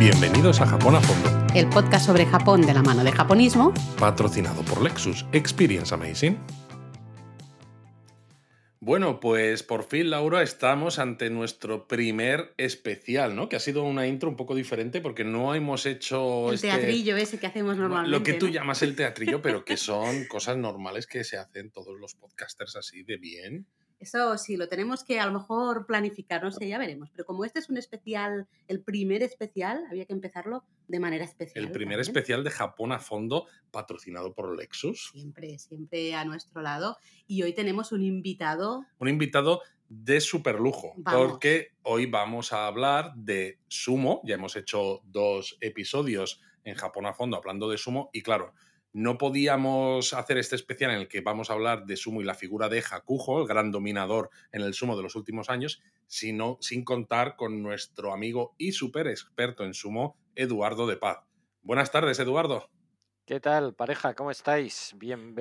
Bienvenidos a Japón a Fondo, el podcast sobre Japón de la mano de japonismo, patrocinado por Lexus Experience Amazing. Bueno, pues por fin, Laura, estamos ante nuestro primer especial, ¿no? Que ha sido una intro un poco diferente porque no hemos hecho. El este- teatrillo ese que hacemos normalmente. Lo que tú ¿no? llamas el teatrillo, pero que son cosas normales que se hacen todos los podcasters así de bien. Eso sí, lo tenemos que a lo mejor planificar, no sé, ya veremos. Pero como este es un especial, el primer especial, había que empezarlo de manera especial. El primer también. especial de Japón a fondo, patrocinado por Lexus. Siempre, siempre a nuestro lado. Y hoy tenemos un invitado. Un invitado de super lujo, porque hoy vamos a hablar de sumo. Ya hemos hecho dos episodios en Japón a fondo hablando de sumo y claro, no podíamos hacer este especial en el que vamos a hablar de sumo y la figura de Hakujo, el gran dominador en el sumo de los últimos años, sino sin contar con nuestro amigo y super experto en sumo, Eduardo de Paz. Buenas tardes, Eduardo. ¿Qué tal, pareja? ¿Cómo estáis? Bien,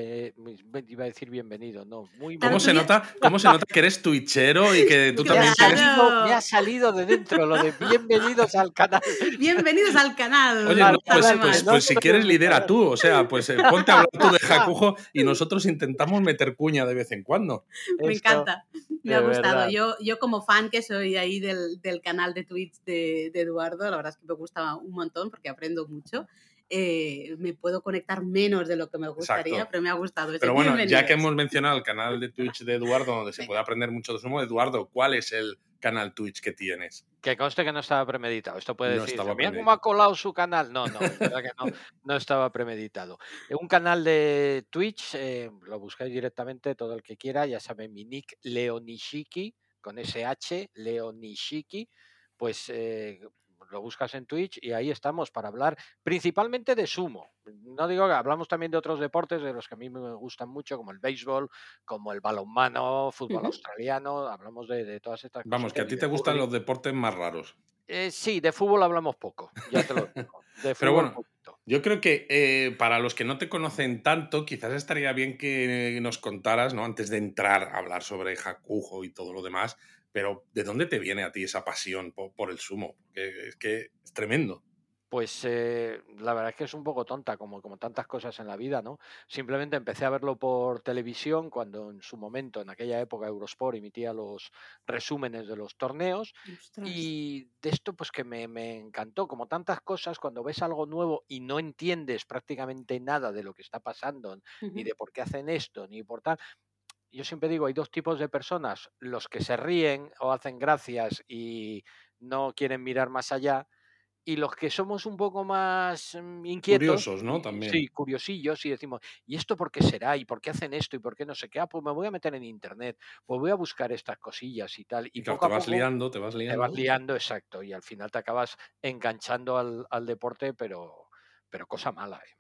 iba a decir bienvenido, no, muy ¿Cómo se, nota, ¿Cómo se nota que eres twitchero y que tú también tienes salido, me ha salido de dentro lo de bienvenidos al canal. Bienvenidos al canal. Oye, no, pues, pues- pues si quieres lidera tú, o sea, pues eh, ponte a hablar tú de Hakujo y nosotros intentamos meter cuña de vez en cuando. Me Esto- encanta, me ha gustado. Yo, yo como fan que soy ahí del, del canal de Twitch de, de Eduardo, la verdad es que me gusta un montón porque aprendo mucho. Eh, me puedo conectar menos de lo que me gustaría, Exacto. pero me ha gustado. Pero bueno, ya que hemos mencionado el canal de Twitch de Eduardo, donde se puede aprender mucho de sumo, Eduardo, ¿cuál es el canal Twitch que tienes? Que conste que no estaba premeditado. Esto puede No decir, mira cómo ha colado su canal. No, no, es verdad que no, no estaba premeditado. Un canal de Twitch, eh, lo buscáis directamente, todo el que quiera, ya saben, mi nick Leonishiki, con SH, Leonishiki, pues eh, lo buscas en Twitch y ahí estamos para hablar principalmente de sumo. No digo que hablamos también de otros deportes de los que a mí me gustan mucho, como el béisbol, como el balonmano, fútbol australiano, hablamos de, de todas estas cosas. Vamos, que a ti te gustan los deportes más raros. Eh, sí, de fútbol hablamos poco, ya te lo digo. De Pero fútbol bueno, poquito. Yo creo que eh, para los que no te conocen tanto, quizás estaría bien que nos contaras, ¿no? Antes de entrar a hablar sobre Hakujo y todo lo demás, pero ¿de dónde te viene a ti esa pasión po- por, el sumo? Porque es que es tremendo. Pues eh, la verdad es que es un poco tonta, como, como tantas cosas en la vida, ¿no? Simplemente empecé a verlo por televisión cuando en su momento, en aquella época, Eurosport emitía los resúmenes de los torneos Ostras. y de esto pues que me, me encantó, como tantas cosas, cuando ves algo nuevo y no entiendes prácticamente nada de lo que está pasando, ni de por qué hacen esto, ni por tal. Yo siempre digo, hay dos tipos de personas, los que se ríen o hacen gracias y no quieren mirar más allá, y los que somos un poco más mm, inquietos, Curiosos, ¿no? También. sí, curiosillos, y decimos, ¿y esto por qué será? ¿Y por qué hacen esto? ¿Y por qué no sé qué? Ah, pues me voy a meter en internet, pues voy a buscar estas cosillas y tal. Y Y claro, poco te a vas poco liando, te vas te liando. vas liando, exacto, y al final te acabas enganchando al, al deporte, pero, pero cosa mala. ¿eh?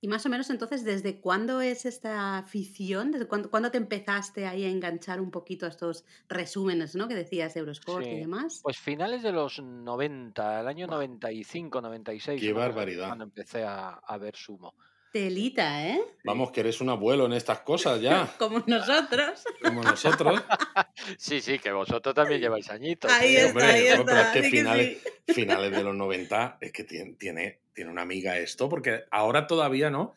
Y más o menos entonces, ¿desde cuándo es esta afición? ¿Desde cuándo, cuándo te empezaste ahí a enganchar un poquito a estos resúmenes, ¿no? Que decías Eurosport y demás. Pues finales de los 90, el año Buah. 95, 96, Qué barbaridad. cuando empecé a, a ver sumo. Telita, ¿eh? Vamos, que eres un abuelo en estas cosas ya, Como nosotros. como nosotros. Sí, sí, que vosotros también lleváis añitos. Ahí ¿eh? está, hombre, ahí no, pero es que finales- sí. finales de los 90, es que tiene, tiene, tiene una amiga esto, porque ahora todavía no.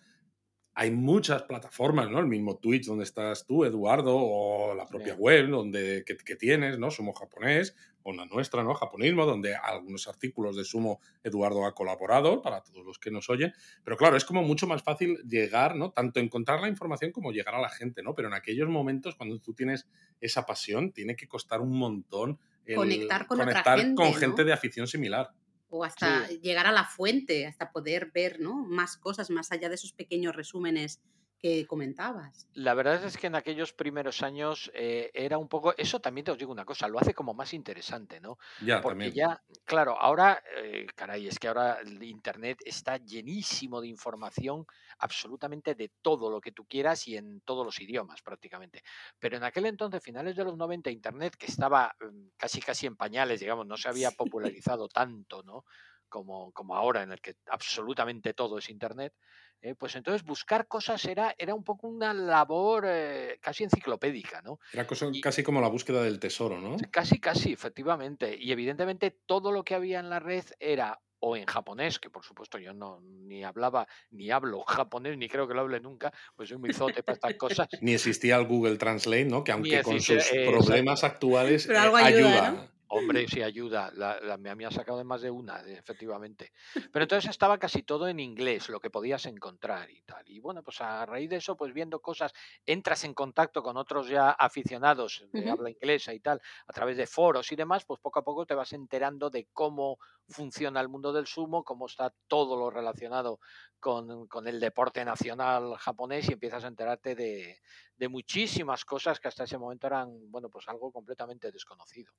Hay muchas plataformas, ¿no? El mismo Twitch donde estás tú, Eduardo, o la propia Sí. web donde, que, que tienes, ¿no? Sumo japonés, o la nuestra, ¿no? Japonismo, donde algunos artículos de Sumo Eduardo ha colaborado, para todos los que nos oyen. Pero claro, es como mucho más fácil llegar, ¿no? Tanto encontrar la información como llegar a la gente, ¿no? Pero en aquellos momentos, cuando tú tienes esa pasión, tiene que costar un montón el Conectar con otra conectar gente, con ¿no? gente de afición similar. O hasta Sí. llegar a la fuente, hasta poder ver, ¿no? Más cosas más allá de esos pequeños resúmenes que comentabas. La verdad es que en aquellos primeros años eh, era un poco, eso también te os digo una cosa, lo hace como más interesante, ¿no? Ya, Porque también. ya, claro, ahora, eh, caray, es que ahora el Internet está llenísimo de información absolutamente de todo lo que tú quieras y en todos los idiomas prácticamente. Pero en aquel entonces, finales de los 90, Internet, que estaba mm, casi casi en pañales, digamos, no se había popularizado tanto, ¿no? Como, como ahora, en el que absolutamente todo es Internet, eh, pues entonces buscar cosas era, era un poco una labor eh, casi enciclopédica, ¿no? Era cosa- Y- casi como la búsqueda del tesoro, ¿no? Casi, casi, efectivamente. Y evidentemente todo lo que había en la red era o en japonés, que por supuesto yo no ni hablaba ni hablo japonés, ni creo que lo hable nunca, pues soy muy zote para estas cosas. Ni existía el Google Translate, ¿no? Que aunque con sus problemas actuales eh, ayuda. Hombre, sí ayuda. La, me, me ha sacado de más de una, efectivamente. Pero entonces estaba casi todo en inglés, lo que podías encontrar y tal. Y bueno, pues a raíz de eso, pues viendo cosas, entras en contacto con otros ya aficionados de habla inglesa y tal, a través de foros y demás, pues poco a poco te vas enterando de cómo funciona el mundo del sumo, cómo está todo lo relacionado con, con el deporte nacional japonés y empiezas a enterarte de, de muchísimas cosas que hasta ese momento eran, bueno, pues algo completamente desconocido.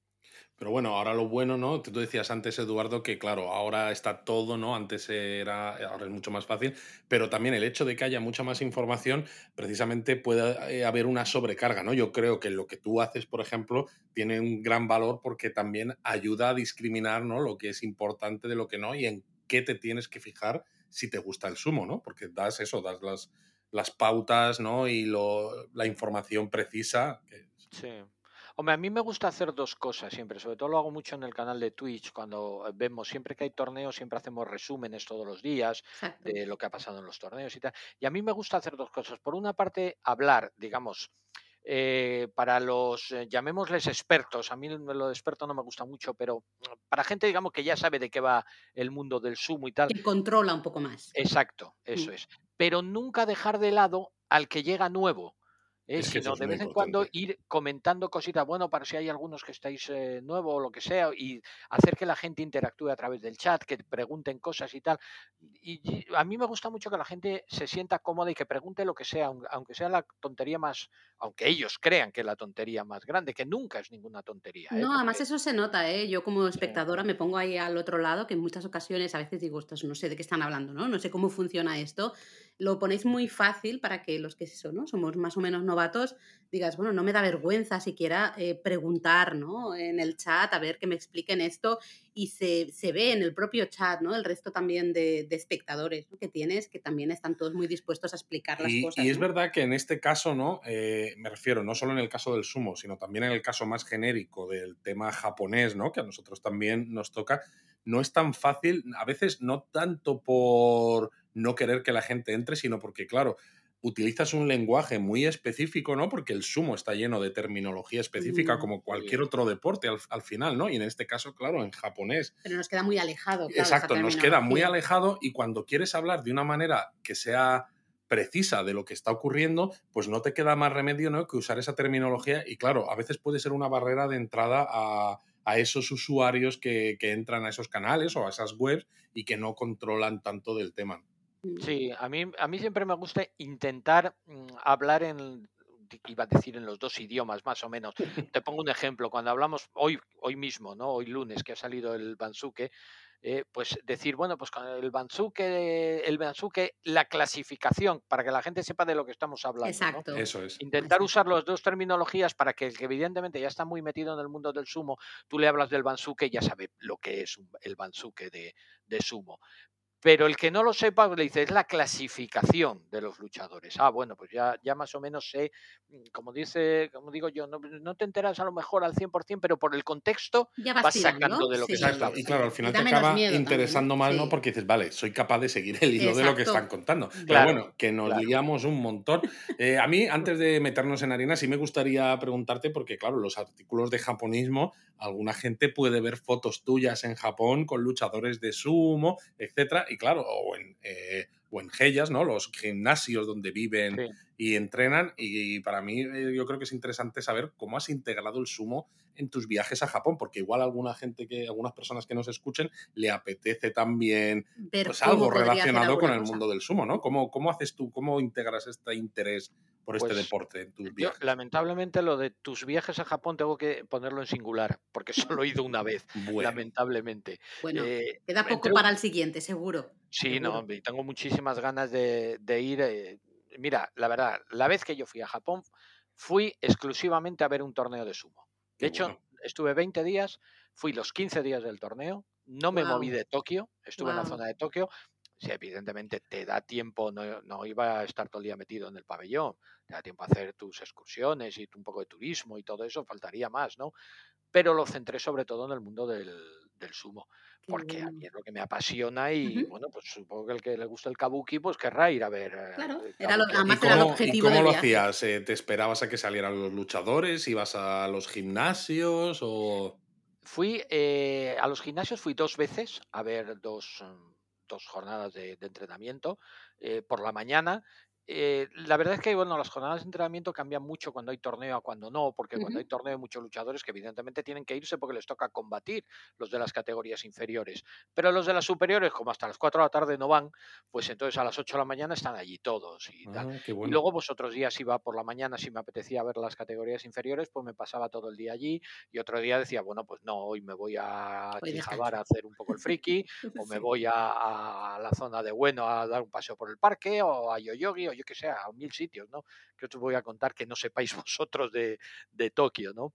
Pero bueno, ahora lo bueno, ¿no? Tú decías antes, Eduardo, que claro, ahora está todo, ¿no? Antes era, ahora es mucho más fácil, pero también el hecho de que haya mucha más información, precisamente puede eh, haber una sobrecarga, ¿no? Yo creo que lo que tú haces, por ejemplo, tiene un gran valor porque también ayuda a discriminar, ¿no? Lo que es importante de lo que no y en qué te tienes que fijar si te gusta el sumo, ¿no? Porque das eso, das las, las pautas, ¿no? Y lo, la información precisa. Sí. Hombre, a mí me gusta hacer dos cosas siempre, sobre todo lo hago mucho en el canal de Twitch, cuando vemos, siempre que hay torneos, siempre hacemos resúmenes todos los días de lo que ha pasado en los torneos y tal. Y a mí me gusta hacer dos cosas. Por una parte, hablar, digamos, eh, para los, eh, llamémosles expertos, a mí lo de experto no me gusta mucho, pero para gente, digamos, que ya sabe de qué va el mundo del sumo y tal. Que controla un poco más. Exacto, eso mm. es. Pero nunca dejar de lado al que llega nuevo. ¿eh? sino de vez en cuando ir comentando cositas, bueno, para si hay algunos que estáis eh, nuevos o lo que sea, y hacer que la gente interactúe a través del chat, que pregunten cosas y tal. Y, a mí me gusta mucho que la gente se sienta cómoda y que pregunte lo que sea, aunque sea la tontería más, aunque ellos crean que es la tontería más grande, que nunca es ninguna tontería. ¿eh? No, además eso se nota, ¿eh? Yo como espectadora me pongo ahí al otro lado, que en muchas ocasiones a veces digo, no sé de qué están hablando, ¿no? No sé cómo funciona esto lo ponéis muy fácil para que los que ¿no? somos más o menos novatos digas, bueno, no me da vergüenza siquiera eh, preguntar ¿no? en el chat a ver que me expliquen esto y se, ve en el propio chat, ¿no? El resto también de, espectadores que tienes, que también están todos muy dispuestos a explicar las cosas. Y es verdad que en este caso, ¿no? Eh, me refiero no solo en el caso del sumo, sino también en el caso más genérico del tema japonés, ¿no? Que a nosotros también nos toca, no es tan fácil, a veces no tanto por no querer que la gente entre, sino porque, claro, utilizas un lenguaje muy específico, ¿no? Porque el sumo está lleno de terminología específica, mm, como cualquier otro deporte al, final, ¿no? Y en este caso, claro, en japonés. Pero nos queda muy alejado. Exacto, nos queda muy alejado y cuando quieres hablar de una manera que sea precisa de lo que está ocurriendo, pues no te queda más remedio ¿no? que usar esa terminología y claro, a veces puede ser una barrera de entrada a, a esos usuarios que, que entran a esos canales o a esas webs y que no controlan tanto del tema. Mm. Sí, a mí, a mí siempre me gusta intentar mm, hablar en, iba a decir en los dos idiomas más o menos. Te pongo un ejemplo, cuando hablamos hoy, hoy mismo, ¿no? Hoy lunes que ha salido el Bansuke, eh, pues decir, bueno, pues con el Bansuke, el Bansuke, la clasificación, para que la gente sepa de lo que estamos hablando. Exacto. Eso es. Intentar usar las dos terminologías para que el que evidentemente ya está muy metido en el mundo del sumo, tú le hablas del Bansuke ya sabe lo que es el Bansuke de, de sumo. Pero el que no lo sepa, le dice, es la clasificación de los luchadores. Ah, bueno, pues ya, ya más o menos sé, mm, como dice, como digo yo, no, te enteras a lo mejor al 100%, pero por el contexto vas, sacando de lo que está. Y claro, al final te acaba interesando más, ¿no? Porque dices, vale, soy capaz de seguir el hilo de lo que están contando. Pero bueno, que nos liamos un montón. Eh, a mí, antes de meternos en harina, sí me gustaría preguntarte, porque claro, los artículos de japonismo, alguna gente puede ver fotos tuyas en Japón con luchadores de sumo, etcétera y claro, o en, eh, o en Gellas, ¿no? Los gimnasios donde viven y entrenan. Y para mí eh, yo creo que es interesante saber cómo has integrado el sumo en tus viajes a Japón, porque igual alguna gente que, algunas personas que nos escuchen le apetece también pues, algo relacionado con el mundo del sumo, ¿no? ¿Cómo, ¿Cómo haces tú, cómo integras este interés por este pues, deporte en tus viajes? lamentablemente lo de tus viajes a Japón tengo que ponerlo en singular, porque solo he ido una vez, lamentablemente. Bueno, eh, queda poco para el siguiente, seguro. Sí, no, tengo muchísimas ganas de, ir. Eh, mira, la verdad, la vez que yo fui a Japón, fui exclusivamente a ver un torneo de sumo. De hecho, estuve 20 días, fui los 15 días del torneo, no me moví de Tokio, estuve en la zona de Tokio. Si evidentemente te da tiempo, no, no, iba a estar todo el día metido en el pabellón, te da tiempo a hacer tus excursiones y un poco de turismo y todo eso, faltaría más, ¿no? Pero lo centré sobre todo en el mundo del, del sumo, porque a mí es lo que me apasiona y bueno, pues supongo que el que le gusta el kabuki pues querrá ir a ver. Claro, era lo, además ¿Y cómo, el objetivo. ¿Y cómo lo hacías? Eh, ¿Te esperabas a que salieran los luchadores? ¿Ibas a los gimnasios o...? Fui eh, a los gimnasios, fui dos veces a ver dos, mm, dos jornadas de, entrenamiento. Eh, por la mañana eh, la verdad es que bueno, las jornadas de entrenamiento cambian mucho cuando hay torneo a cuando no, porque cuando hay torneo hay muchos luchadores que evidentemente tienen que irse porque les toca combatir los de las categorías inferiores. Pero los de las superiores, como hasta las 4 de la tarde no van, pues entonces a las 8 de la mañana están allí todos y tal. Ah, y luego pues otros días iba por la mañana si me apetecía ver las categorías inferiores, pues me pasaba todo el día allí y otro día decía, bueno, pues no, hoy me voy a Chijabar a hacer un poco el friki o me voy a, la zona de Bueno a dar un paseo por el parque o a Yoyogi yo que sé, a mil sitios, ¿no? Que os voy a contar que no sepáis vosotros de, de Tokio, ¿no?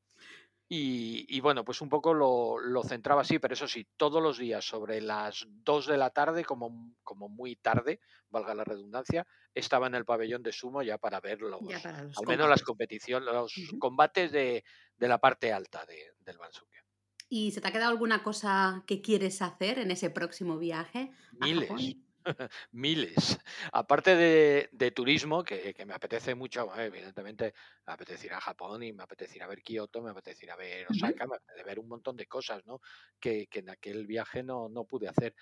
Y, bueno, pues un poco lo, lo, centraba así, pero eso sí, todos los días sobre las 2 de la tarde, como, como muy tarde, valga la redundancia, estaba en el pabellón de sumo ya para ver los, al menos las competiciones, los combates de, de, la parte alta de, del Bansuke. ¿Y se te ha quedado alguna cosa que quieres hacer en ese próximo viaje? Miles. miles. Aparte de, turismo, que, me apetece mucho, eh, evidentemente me apetece ir a Japón y me apetece ir a ver Kioto, me apetece ir a ver Osaka, me apetece ver un montón de cosas, ¿no? Que, en aquel viaje no, no pude hacer.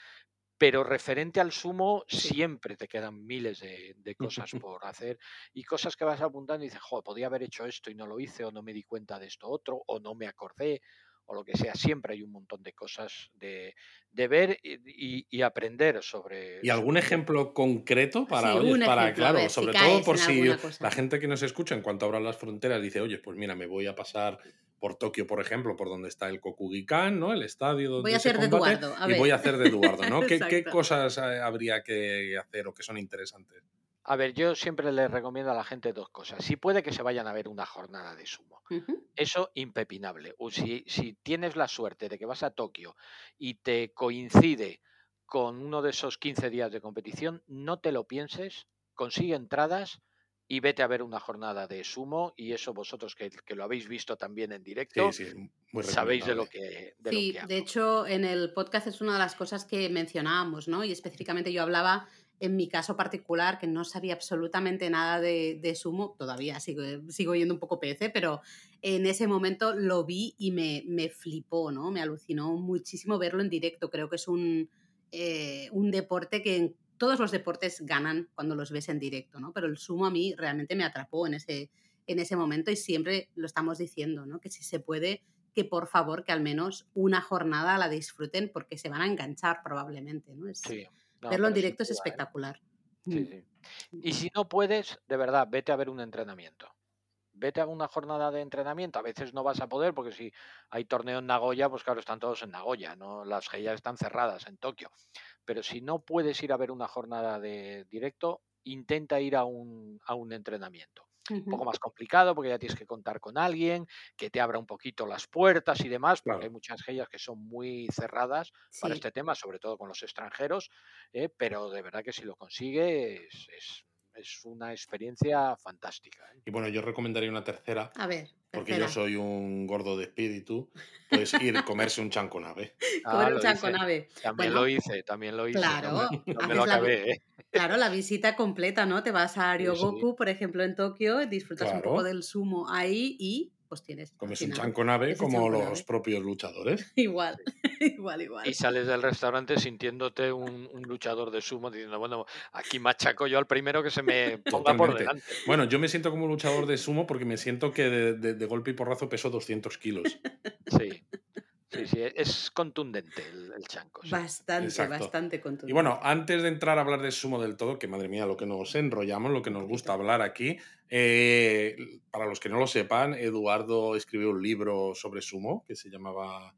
Pero referente al sumo, siempre te quedan miles de, cosas por hacer y cosas que vas apuntando y dices, joder, podía haber hecho esto y no lo hice, o no me di cuenta de esto otro, o no me acordé, o lo que sea, siempre hay un montón de cosas de, ver y, aprender sobre... ¿Y algún ejemplo concreto para, para claro, sobre todo por si la gente que nos escucha en cuanto abran las fronteras dice, oye, pues mira, me voy a pasar por Tokio, por ejemplo, por donde está el Kokugikan, ¿no? El estadio donde voy a hacer de Eduardo, y voy a hacer de Eduardo, ¿no? ¿Qué, ¿Qué, cosas eh, habría que hacer o que son interesantes? A ver, yo siempre le recomiendo a la gente dos cosas. Si puede que se vayan a ver una jornada de sumo. Eso impepinable. si, si tienes la suerte de que vas a Tokio y te coincide con uno de esos 15 días de competición, no te lo pienses, consigue entradas y vete a ver una jornada de sumo y eso vosotros que, lo habéis visto también en directo sabéis de lo que de sí de hecho en el podcast es una de las cosas que mencionábamos no y específicamente yo hablaba en mi caso particular, que no sabía absolutamente nada de, sumo, todavía sigo, sigo yendo un poco PC, pero en ese momento lo vi y me, me flipó, ¿no? Me alucinó muchísimo verlo en directo. Creo que es un, eh, un deporte que en todos los deportes ganan cuando los ves en directo, ¿no? Pero el sumo a mí realmente me atrapó en ese, en ese momento y siempre lo estamos diciendo, ¿no? Que si se puede, que por favor que al menos una jornada la disfruten porque se van a enganchar probablemente, ¿no? sí. Verlo en directo es ¿eh? espectacular. Sí, mm. sí. Y si no puedes, de verdad, vete a ver un entrenamiento. Vete a una jornada de entrenamiento. A veces no vas a poder porque si hay torneo en Nagoya, pues claro, están todos en Nagoya, ¿no? Las GIA están cerradas en Tokio. Pero si no puedes ir a ver una jornada de directo, intenta ir a un, a un entrenamiento un poco más complicado porque ya tienes que contar con alguien que te abra un poquito las puertas y demás, porque hay muchas gellas que son muy cerradas para este tema, sobre todo con los extranjeros, ¿eh? pero de verdad que si lo consigues es, una experiencia fantástica. ¿eh? Y bueno, yo recomendaría una tercera. A ver. Porque yo soy un gordo de espíritu, pues ir a comerse un chanconave. Comer ah, un chanconave. También lo hice, también lo hice. Claro, no me, lo acabé. ¿eh? Claro, la visita completa, ¿no? Te vas a Ryogoku, por ejemplo, en Tokio, disfrutas un poco del sumo ahí y pues tienes. Comes un chanco nave como los propios luchadores. igual, igual, igual. Y sales del restaurante sintiéndote un, luchador de sumo diciendo, bueno, aquí machaco yo al primero que se me ponga por delante. Bueno, yo me siento como luchador de sumo porque me siento que de, de golpe y porrazo peso 200 kilos. Sí. Sí, sí, es contundente el, chanco. Bastante, bastante contundente. Y bueno, antes de entrar a hablar de sumo del todo, que madre mía, lo que nos enrollamos, lo que nos gusta hablar aquí, eh, para los que no lo sepan, Eduardo escribió un libro sobre sumo que se llamaba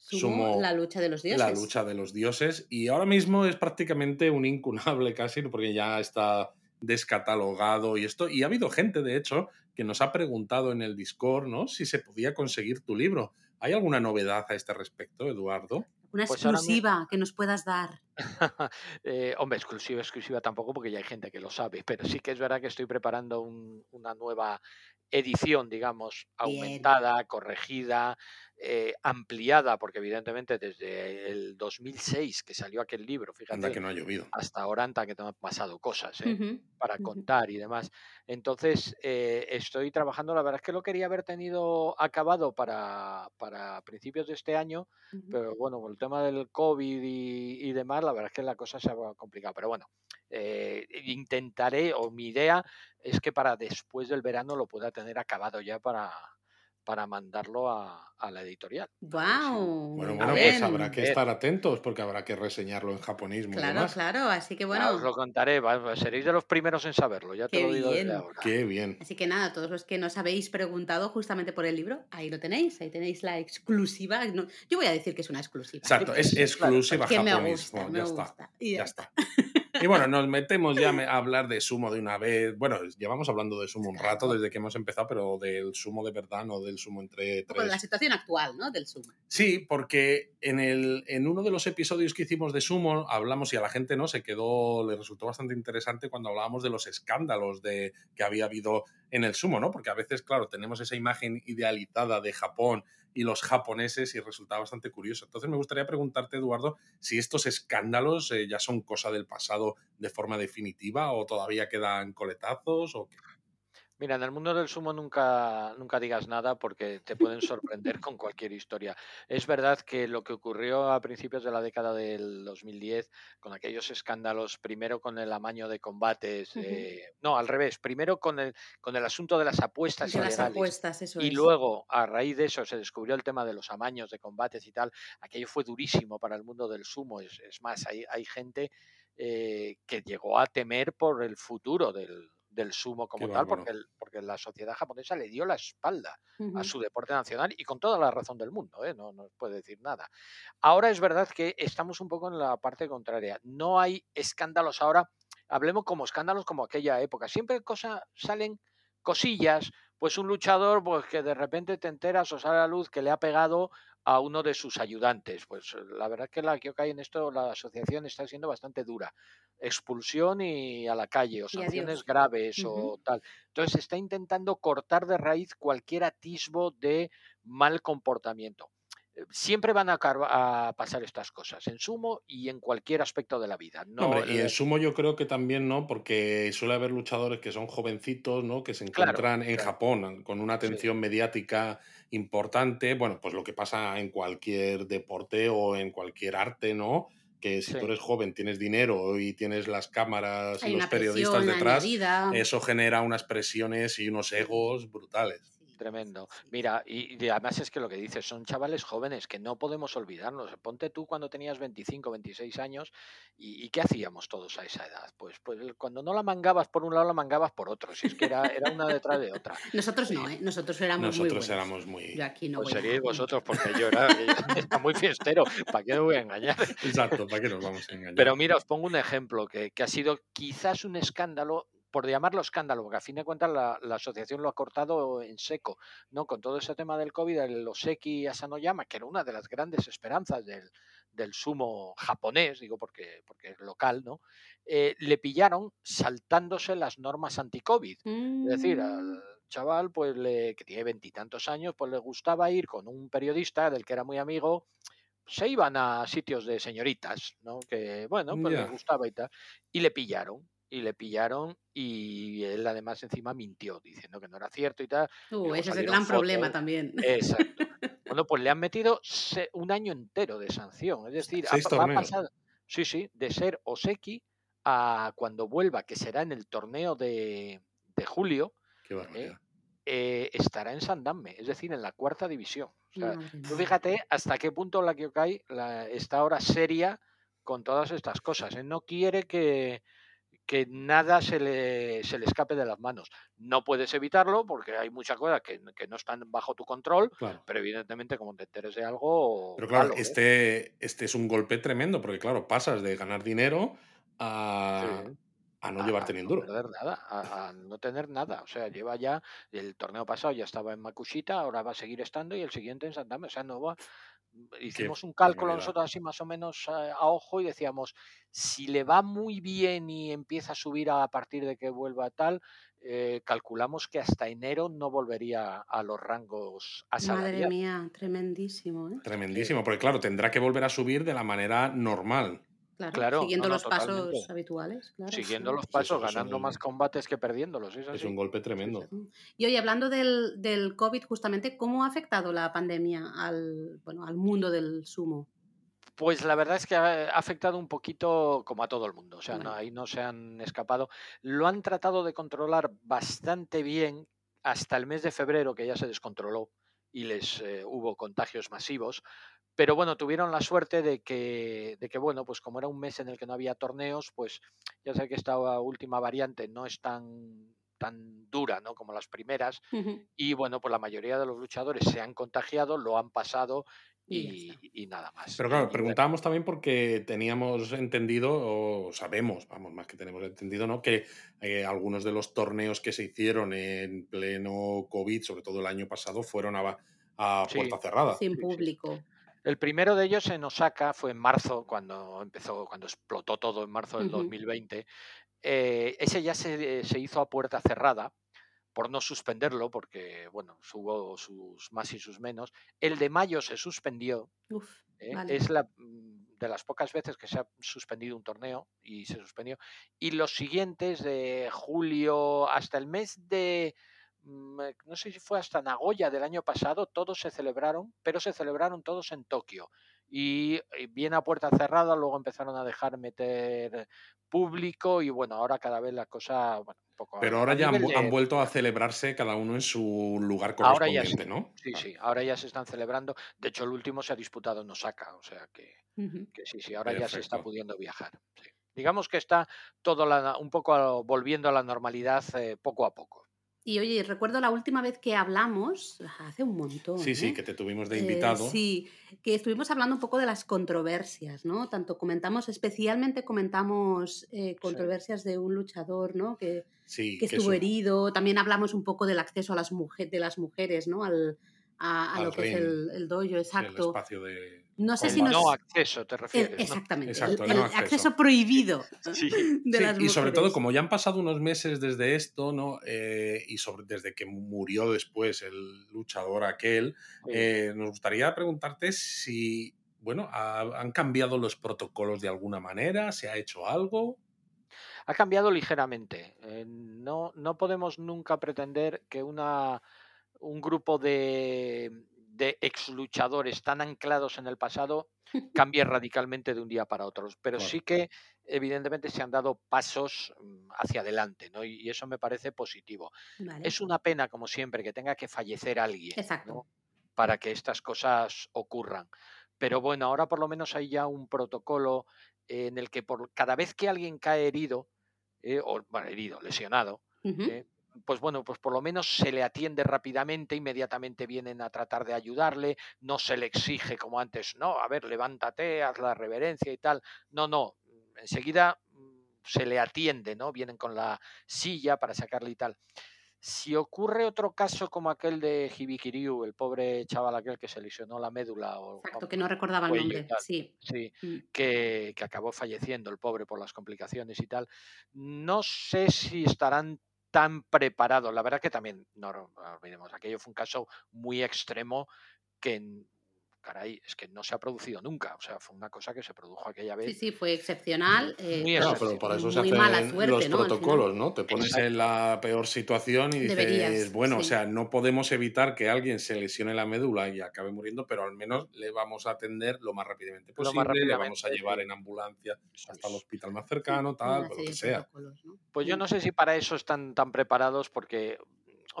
Sumo, la lucha de los dioses. La lucha de los dioses. Y ahora mismo es prácticamente un incunable casi, porque ya está descatalogado y esto. Y ha habido gente, de hecho, que nos ha preguntado en el Discord, ¿no? Si se podía conseguir tu libro. ¿Hay alguna novedad a este respecto, Eduardo? Una pues exclusiva que nos puedas dar. eh, hombre, exclusiva, exclusiva tampoco, porque ya hay gente que lo sabe, pero sí que es verdad que estoy preparando una nueva edición, digamos, aumentada, corregida, eh, ampliada, porque evidentemente desde el 2006 que salió aquel libro, fíjate, que no ha llovido. hasta ahora anda que no han pasado cosas ¿eh? para contar y demás. Entonces, eh, estoy trabajando, la verdad es que lo quería haber tenido acabado para, para principios de este año, pero bueno, con el tema del COVID y, y, demás, la verdad es que la cosa se ha complicado. Pero bueno, intentaré, o mi idea es que para después del verano lo pueda tener acabado ya para, para mandarlo a, la editorial. ¡Wow! Bueno, bueno, pues habrá que estar atentos porque habrá que reseñarlo en japonés. Claro, claro, así que bueno. os lo contaré, seréis de los primeros en saberlo, ya te lo digo desde ahora. Qué bien. Así que nada, todos los que nos habéis preguntado justamente por el libro, ahí lo tenéis, ahí tenéis la exclusiva. yo voy a decir que es una exclusiva. Exacto, es exclusiva Me gusta, me gusta. ya, está. Y bueno, nos metemos ya a hablar de sumo de una vez. Bueno, llevamos hablando de sumo un rato desde que hemos empezado, pero del sumo de verdad, no del sumo entre tres. la situación actual, ¿no? Del sumo. Sí, porque en, el, en uno de los episodios que hicimos de sumo hablamos y a la gente no se quedó, le resultó bastante interesante cuando hablábamos de los escándalos de, que había habido en el sumo, ¿no? Porque a veces, claro, tenemos esa imagen idealizada de Japón y los japoneses y resulta bastante curioso. Entonces me gustaría preguntarte, Eduardo, si estos escándalos eh, ya son cosa del pasado de forma definitiva o todavía quedan coletazos o qué. Mira, en el mundo del sumo nunca, nunca digas nada porque te pueden sorprender con cualquier historia. Es verdad que lo que ocurrió a principios de la década del 2010, con aquellos escándalos, primero con el amaño de combates, eh, no, al revés, primero con el, con el asunto de las apuestas. De las apuestas, eso Y luego, a raíz de eso, se descubrió el tema de los amaños de combates y tal. Aquello fue durísimo para el mundo del sumo. Es, más, hay, hay gente eh, que llegó a temer por el futuro del, del sumo como tal, porque, porque la sociedad japonesa le dio la espalda a su deporte nacional y con toda la razón del mundo, ¿eh? no, no puede decir nada. Ahora es verdad que estamos un poco en la parte contraria. No hay escándalos ahora, hablemos como escándalos como aquella época. Siempre cosa, salen cosillas, pues un luchador pues que de repente te enteras o sale a la luz que le ha pegado a uno de sus ayudantes. Pues la verdad es que la que hay en esto, la asociación está siendo bastante dura. Expulsión y a la calle, o sanciones graves o tal. Entonces está intentando cortar de raíz cualquier atisbo de mal comportamiento siempre van a, pasar estas cosas, en sumo y en cualquier aspecto de la vida. No, y en sumo yo creo que también no, porque suele haber luchadores que son jovencitos, ¿no? Que se encuentran en Japón con una atención mediática importante. Bueno, pues lo que pasa en cualquier deporte o en cualquier arte, ¿no? que si tú eres joven, tienes dinero y tienes las cámaras y los periodistas detrás, eso genera unas presiones y unos egos brutales. Tremendo. Mira, y, además es que lo que dices, son chavales jóvenes que no podemos olvidarnos. Ponte tú cuando tenías 25, 26 años y, ¿qué hacíamos todos a esa edad? Pues, pues cuando no la mangabas por un lado, la mangabas por otro. Si es que era, era una detrás de otra. Nosotros no, ¿eh? Nosotros éramos muy Nosotros éramos muy... Yo aquí no pues seríais vosotros porque yo era, muy fiestero. ¿Para qué me voy a engañar? Exacto, ¿para qué nos vamos a engañar? Pero mira, os pongo un ejemplo que, que ha sido quizás un escándalo por llamarlo escándalo, porque a fin de cuentas la, asociación lo ha cortado en seco, ¿no? Con todo ese tema del COVID, el Oseki Asanoyama, que era una de las grandes esperanzas del, sumo japonés, digo porque, porque es local, ¿no? Eh, le pillaron saltándose las normas anti-COVID. Es decir, al mm. chaval, pues le, que tiene veintitantos años, pues le gustaba ir con un periodista del que era muy amigo, se iban a sitios de señoritas, ¿no? Que, bueno, pues le gustaba y tal, y le pillaron y le pillaron y él además encima mintió diciendo que no era cierto y tal. Uh, ese es el gran problema también. Exacto. bueno, pues le han metido un año entero de sanción. Es decir, ha, pasado, sí, sí, de ser Oseki a cuando vuelva, que será en el torneo de, julio, ¿eh? Eh, estará en Sandamme, es decir, en la cuarta división. tú fíjate hasta qué punto la Kyokai la, está ahora seria con todas estas cosas. ¿eh? No quiere que, que nada se le, se le escape de las manos. No puedes evitarlo porque hay muchas cosas que, no están bajo tu control, pero evidentemente como te enteres de algo... Pero claro, ¿eh? este, este es un golpe tremendo porque claro, pasas de ganar dinero a... no llevarte ni un duro. No tener nada, a, no tener nada. O sea, lleva ya, el torneo pasado ya estaba en Makushita, ahora va a seguir estando y el siguiente en Santama. O sea, no va, hicimos un cálculo nosotros así más o menos a, a, ojo y decíamos, si le va muy bien y empieza a subir a partir de que vuelva tal, eh, calculamos que hasta enero no volvería a los rangos asalariados. Madre mía, tremendísimo. ¿eh? Tremendísimo, porque claro, tendrá que volver a subir de la manera normal. Claro, siguiendo los pasos habituales. siguiendo los pasos, ganando más combates que perdiéndolos. Es, un golpe tremendo. Y hoy, hablando del, del, COVID, justamente, ¿cómo ha afectado la pandemia al, bueno, al mundo del sumo? Pues la verdad es que ha afectado un poquito como a todo el mundo, o sea, no, ahí no se han escapado. Lo han tratado de controlar bastante bien hasta el mes de febrero, que ya se descontroló y les eh, hubo contagios masivos. Pero bueno, tuvieron la suerte de que, de que, bueno, pues como era un mes en el que no había torneos, pues ya sé que esta última variante no es tan tan dura ¿no? como las primeras y bueno pues la mayoría de los luchadores se han contagiado lo han pasado y, nada más. Pero claro, preguntábamos también porque teníamos entendido, o sabemos, vamos, más que tenemos entendido, ¿no? Que eh, algunos de los torneos que se hicieron en pleno COVID, sobre todo el año pasado, fueron a, a puerta cerrada. Sin público. El primero de ellos en Osaka fue en marzo, cuando empezó, cuando explotó todo en marzo del 2020. Eh, ese ya se, se hizo a puerta cerrada por no suspenderlo, porque, bueno, hubo sus más y sus menos. El de mayo se suspendió. ¿eh? Es la, mm, de las pocas veces que se ha suspendido un torneo y se suspendió. Y los siguientes, de julio hasta el mes de, eh, no sé si fue hasta Nagoya del año pasado, todos se celebraron, pero se celebraron todos en Tokio y bien a puerta cerrada, luego empezaron a dejar meter público y bueno, ahora cada vez la cosa, bueno, un poco... Pero ahora ya han, vuelto a celebrarse cada uno en su lugar correspondiente, ¿no? Sí, sí, ahora ya se están celebrando. De hecho, el último se ha disputado en Osaka, o sea que, que sí, sí, ahora ya se está pudiendo viajar. Digamos que está todo un poco volviendo a la normalidad eh, poco a poco. Y oye, recuerdo la última vez que hablamos, hace un montón. Sí, sí, ¿eh? que te tuvimos de eh, invitado. sí, que estuvimos hablando un poco de las controversias, ¿no? Tanto comentamos, especialmente comentamos eh, controversias de un luchador, ¿no? Que, que estuvo herido. También hablamos un poco del acceso a las, mujeres de las mujeres, ¿no? Al, a, lo que es el, el dojo, exacto. el espacio de... No sé si nos... No acceso, te refieres. exactamente, el, acceso. prohibido sí. de las Y sobre todo, como ya han pasado unos meses desde esto, ¿no? Eh, y sobre, desde que murió después el luchador aquel, eh, nos gustaría preguntarte si, bueno, han cambiado los protocolos de alguna manera, se ha hecho algo. Ha cambiado ligeramente. Eh, no, no podemos nunca pretender que una un grupo de, de ex luchadores tan anclados en el pasado cambie radicalmente de un día para otro. Pero sí que evidentemente se han dado pasos mm, hacia adelante, ¿no? Y, eso me parece positivo. Es una pena, como siempre, que tenga que fallecer alguien para que estas cosas ocurran. Pero bueno, ahora por lo menos hay ya un protocolo en el que por cada vez que alguien cae herido, eh, o bueno, herido, lesionado, pues bueno, pues por lo menos se le atiende rápidamente, inmediatamente vienen a tratar de ayudarle, no se le exige como antes, no, a ver, levántate, haz la reverencia y tal. No, no, enseguida mm, se le atiende, ¿no? Vienen con la silla para sacarle y tal. Si ocurre otro caso como aquel de Hibikiryu, el pobre chaval aquel que se lesionó la médula. O, Exacto, que no recordaba el nombre, sí. Sí, mm. que, que, acabó falleciendo el pobre por las complicaciones y tal. No sé si estarán tan preparado. La verdad que también, no olvidemos, aquello fue un caso muy extremo que caray, es que no se ha producido nunca. O sea, fue una cosa que se produjo aquella vez. Sí, sí, fue excepcional. Eh, pero para eso se hacen los protocolos, ¿no? Te pones en la peor situación y dices, bueno, o sea, no podemos evitar que alguien se lesione la médula y acabe muriendo, pero al menos le vamos a atender lo más rápidamente posible, le vamos a llevar en ambulancia hasta el hospital más cercano, tal, lo que sea. Pues yo no sé si para eso están tan preparados porque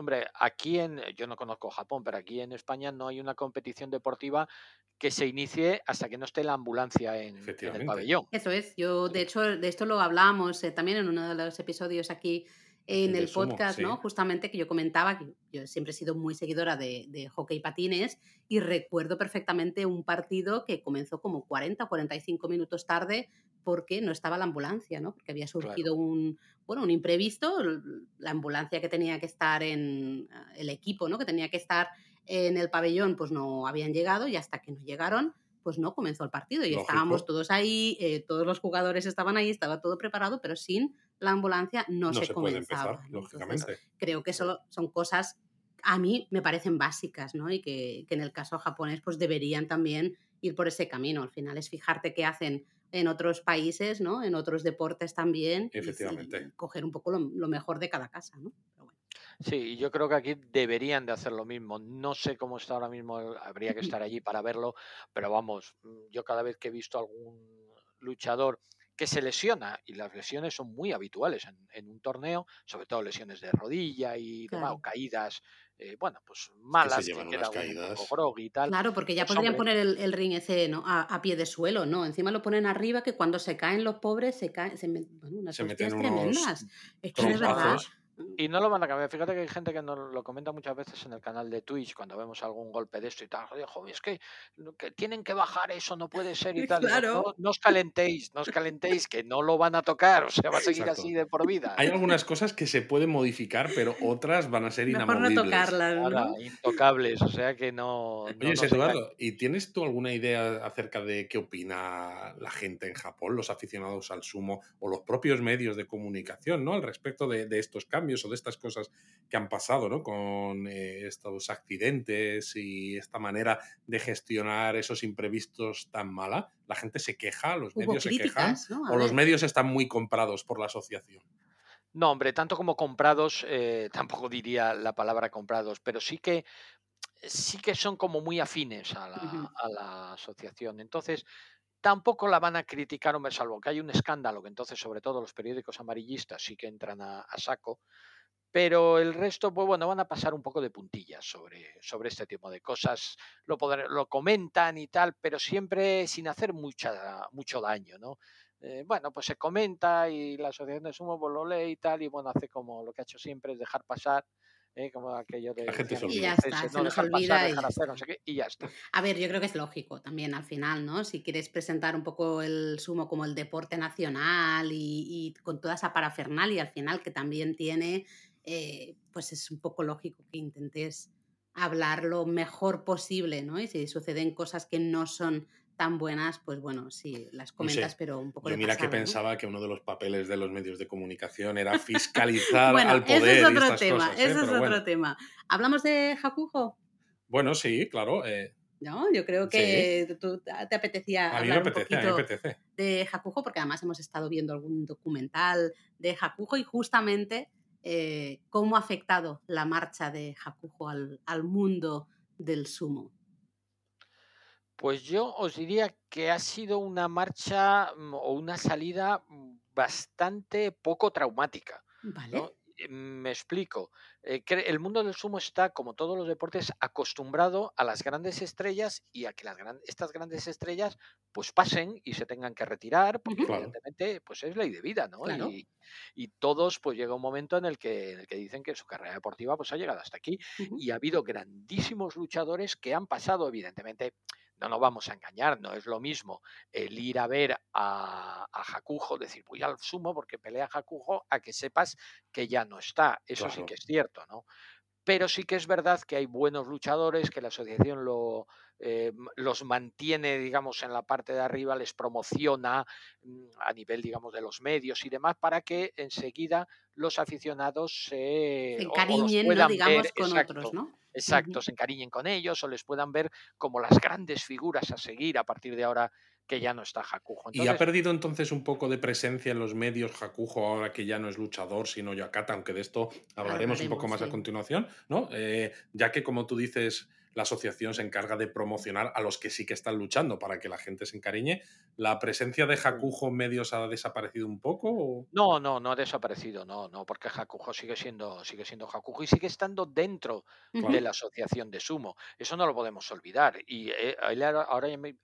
Hombre, aquí en, yo no conozco Japón, pero aquí en España no hay una competición deportiva que se inicie hasta que no esté la ambulancia en, el pabellón. Eso es, yo de hecho de esto lo hablábamos eh, también en uno de los episodios aquí en el podcast, ¿no? Justamente que yo comentaba que yo siempre he sido muy seguidora de, de, hockey patines y recuerdo perfectamente un partido que comenzó como 40 o 45 minutos tarde porque no estaba la ambulancia, ¿no? Porque había surgido un, bueno, un imprevisto, la ambulancia que tenía que estar en, el equipo, ¿no? Que tenía que estar en el pabellón pues no habían llegado y hasta que no llegaron pues no comenzó el partido y estábamos todos ahí, eh, todos los jugadores estaban ahí, estaba todo preparado, pero sin la ambulancia no, se, comenzaba. lógicamente. creo que solo son cosas a mí me parecen básicas, ¿no? Y que, que, en el caso japonés pues deberían también ir por ese camino. Al final es fijarte qué hacen en otros países, ¿no? En otros deportes también. Efectivamente. coger un poco lo, mejor de cada casa, ¿no? Sí, yo creo que aquí deberían de hacer lo mismo. No sé cómo está ahora mismo, habría que estar allí para verlo, pero vamos, mm, yo cada vez que he visto algún luchador que se lesiona, y las lesiones son muy habituales en, un torneo, sobre todo lesiones de rodilla y caídas, eh, bueno, pues malas, que, y tal. Claro, porque ya pues podrían poner el, ring ese ¿no? a, pie de suelo, ¿no? Encima lo ponen arriba que cuando se caen los pobres se caen, se, bueno, unas se meten tremendas. Es que es verdad y no lo van a cambiar. Fíjate que hay gente que nos lo comenta muchas veces en el canal de Twitch cuando vemos algún golpe de esto y tal. Joder, es que, tienen que bajar eso, no puede ser y tal. No, os calentéis, no os calentéis, que no lo van a tocar. O sea, va a seguir así de por vida. Hay algunas cosas que se pueden modificar, pero otras van a ser inamovibles. no tocarlas, intocables, o sea que no. Oye, Eduardo, ¿y tienes tú alguna idea acerca de qué opina la gente en Japón, los aficionados al sumo o los propios medios de comunicación, ¿no? Al respecto de estos cambios? O de estas cosas que han pasado, ¿no? Con eh, estos accidentes y esta manera de gestionar esos imprevistos tan mala. La gente se queja, los medios se quejan, o los medios están muy comprados por la asociación. No, hombre, tanto como comprados, eh, tampoco diría la palabra comprados, pero sí que sí que son como muy afines a la, a la asociación. Entonces, tampoco la van a criticar, hombre, salvo que hay un escándalo, que entonces sobre todo los periódicos amarillistas sí que entran a, saco, pero el resto, pues bueno, van a pasar un poco de puntillas sobre, sobre este tipo de cosas, lo, lo comentan y tal, pero siempre sin hacer mucha, mucho daño, ¿no? Eh, bueno, pues se comenta y la asociación de sumo pues lo lee y tal, y bueno, hace como lo que ha hecho siempre, es dejar pasar ¿eh? como aquello de... La gente se Y ya está, se nos olvida. y... ya está. A ver, yo creo que es lógico también al final, ¿no? Si quieres presentar un poco el sumo como el deporte nacional y, con toda esa parafernalia al final que también tiene, eh, pues es un poco lógico que intentes hablar lo mejor posible, ¿no? Y si suceden cosas que no son tan buenas, pues bueno, sí, las comentas, pero un poco Yo de mira que pensaba que uno de los papeles de los medios de comunicación era fiscalizar al poder. Ese es otro tema, ¿eh? ese es otro tema. ¿Hablamos de Hakujo? Bueno, sí, claro. Eh, no, yo creo que tú, te apetecía a mí hablar me apetece, un poquito de Hakujo, porque además hemos estado viendo algún documental de Hakujo y justamente eh, cómo ha afectado la marcha de Hakujo al, al mundo del sumo. Pues yo os diría que ha sido una marcha mm, o una salida mm, bastante poco traumática. Vale. Eh, me explico. Eh, el mundo del sumo está, como todos los deportes, acostumbrado a las grandes estrellas y a que las estas grandes estrellas pues pasen y se tengan que retirar, porque evidentemente pues es ley de vida, ¿no? Y, todos pues llega un momento en el, que, en el que dicen que su carrera deportiva pues ha llegado hasta aquí y ha habido grandísimos luchadores que han pasado, evidentemente, no nos vamos a engañar, no es lo mismo el ir a ver a, a Hakujo, decir voy al sumo porque pelea Hakujo, a que sepas que ya no está. Eso sí que es cierto, ¿no? Pero sí que es verdad que hay buenos luchadores, que la asociación lo, eh, los mantiene, digamos, en la parte de arriba, les promociona mm, a nivel, digamos, de los medios y demás, para que enseguida los aficionados se, encariñen, digamos, con otros, ¿no? Exacto, se encariñen con ellos o les puedan ver como las grandes figuras a seguir a partir de ahora que ya no está Hakujo. y ha perdido entonces un poco de presencia en los medios Hakujo ahora que ya no es luchador, sino Yakata, aunque de esto hablaremos, un poco más a continuación, ¿no? Eh, ya que como tú dices, la asociación se encarga de promocionar a los que sí que están luchando para que la gente se encariñe. ¿La presencia de Hakujo en medios ha desaparecido un poco? No, no, no ha desaparecido, no, no, porque Hakujo sigue siendo, sigue siendo Hakujo y sigue estando dentro de la asociación de sumo. Eso no lo podemos olvidar. Y eh, ahora,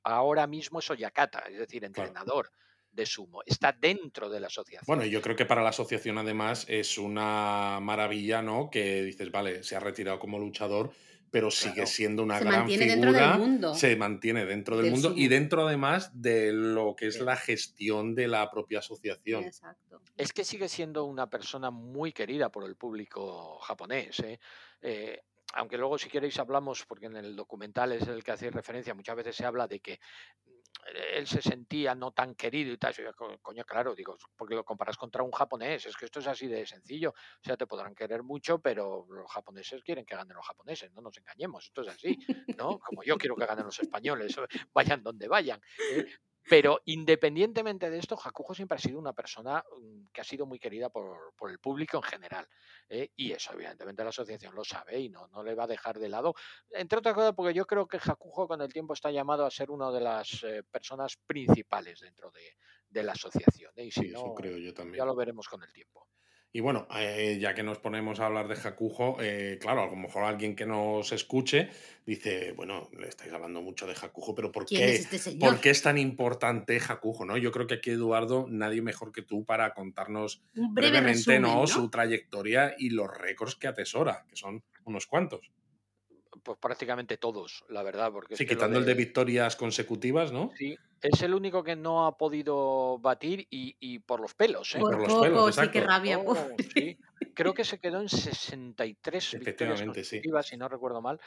ahora mismo es Oyakata, es decir, entrenador. de sumo, está dentro de la asociación. Bueno, yo creo que para la asociación además es una maravilla, ¿no? Que dices, vale, se ha retirado como luchador, pero sigue siendo una gran figura. Dentro del mundo. Se mantiene dentro del, mundo y dentro además de lo que es la gestión de la propia asociación. Exacto. Es que sigue siendo una persona muy querida por el público japonés. ¿eh? Eh, aunque luego si queréis hablamos, porque en el documental es el que hacéis referencia, muchas veces se habla de que él se sentía no tan querido y tal. coño, claro, digo, porque lo comparas contra un japonés, es que esto es así de sencillo. O sea, te podrán querer mucho, pero los japoneses quieren que ganen los japoneses, no nos engañemos, esto es así, ¿no? Como yo quiero que ganen los españoles, vayan donde vayan. ¿eh? Pero independientemente de esto, Hakujo siempre ha sido una persona mm, que ha sido muy querida por, el público en general. ¿eh? Y eso, evidentemente, la asociación lo sabe y no, no le va a dejar de lado. Entre otras cosas, porque yo creo que Hakujo con el tiempo está llamado a ser una de las eh, personas principales dentro de, la asociación. ¿eh? Y si no, creo yo también. Ya lo veremos con el tiempo. Y bueno, eh, ya que nos ponemos a hablar de Hakujo, eh, claro, a lo mejor alguien que nos escuche dice, bueno, le estáis hablando mucho de Hakujo, pero ¿por qué, es, este ¿por qué es tan importante Hakujo? ¿no? Yo creo que aquí, Eduardo, nadie mejor que tú para contarnos brevemente ¿no? su trayectoria y los récords que atesora, que son unos cuantos pues prácticamente todos, la verdad. Porque sí, quitando el de victorias consecutivas, ¿no? Sí, es el único que no ha podido batir y, por los pelos. ¿eh? Por, los pelos, sí, qué rabia. Oh, Creo que se quedó en 63 victorias consecutivas, si no recuerdo mal.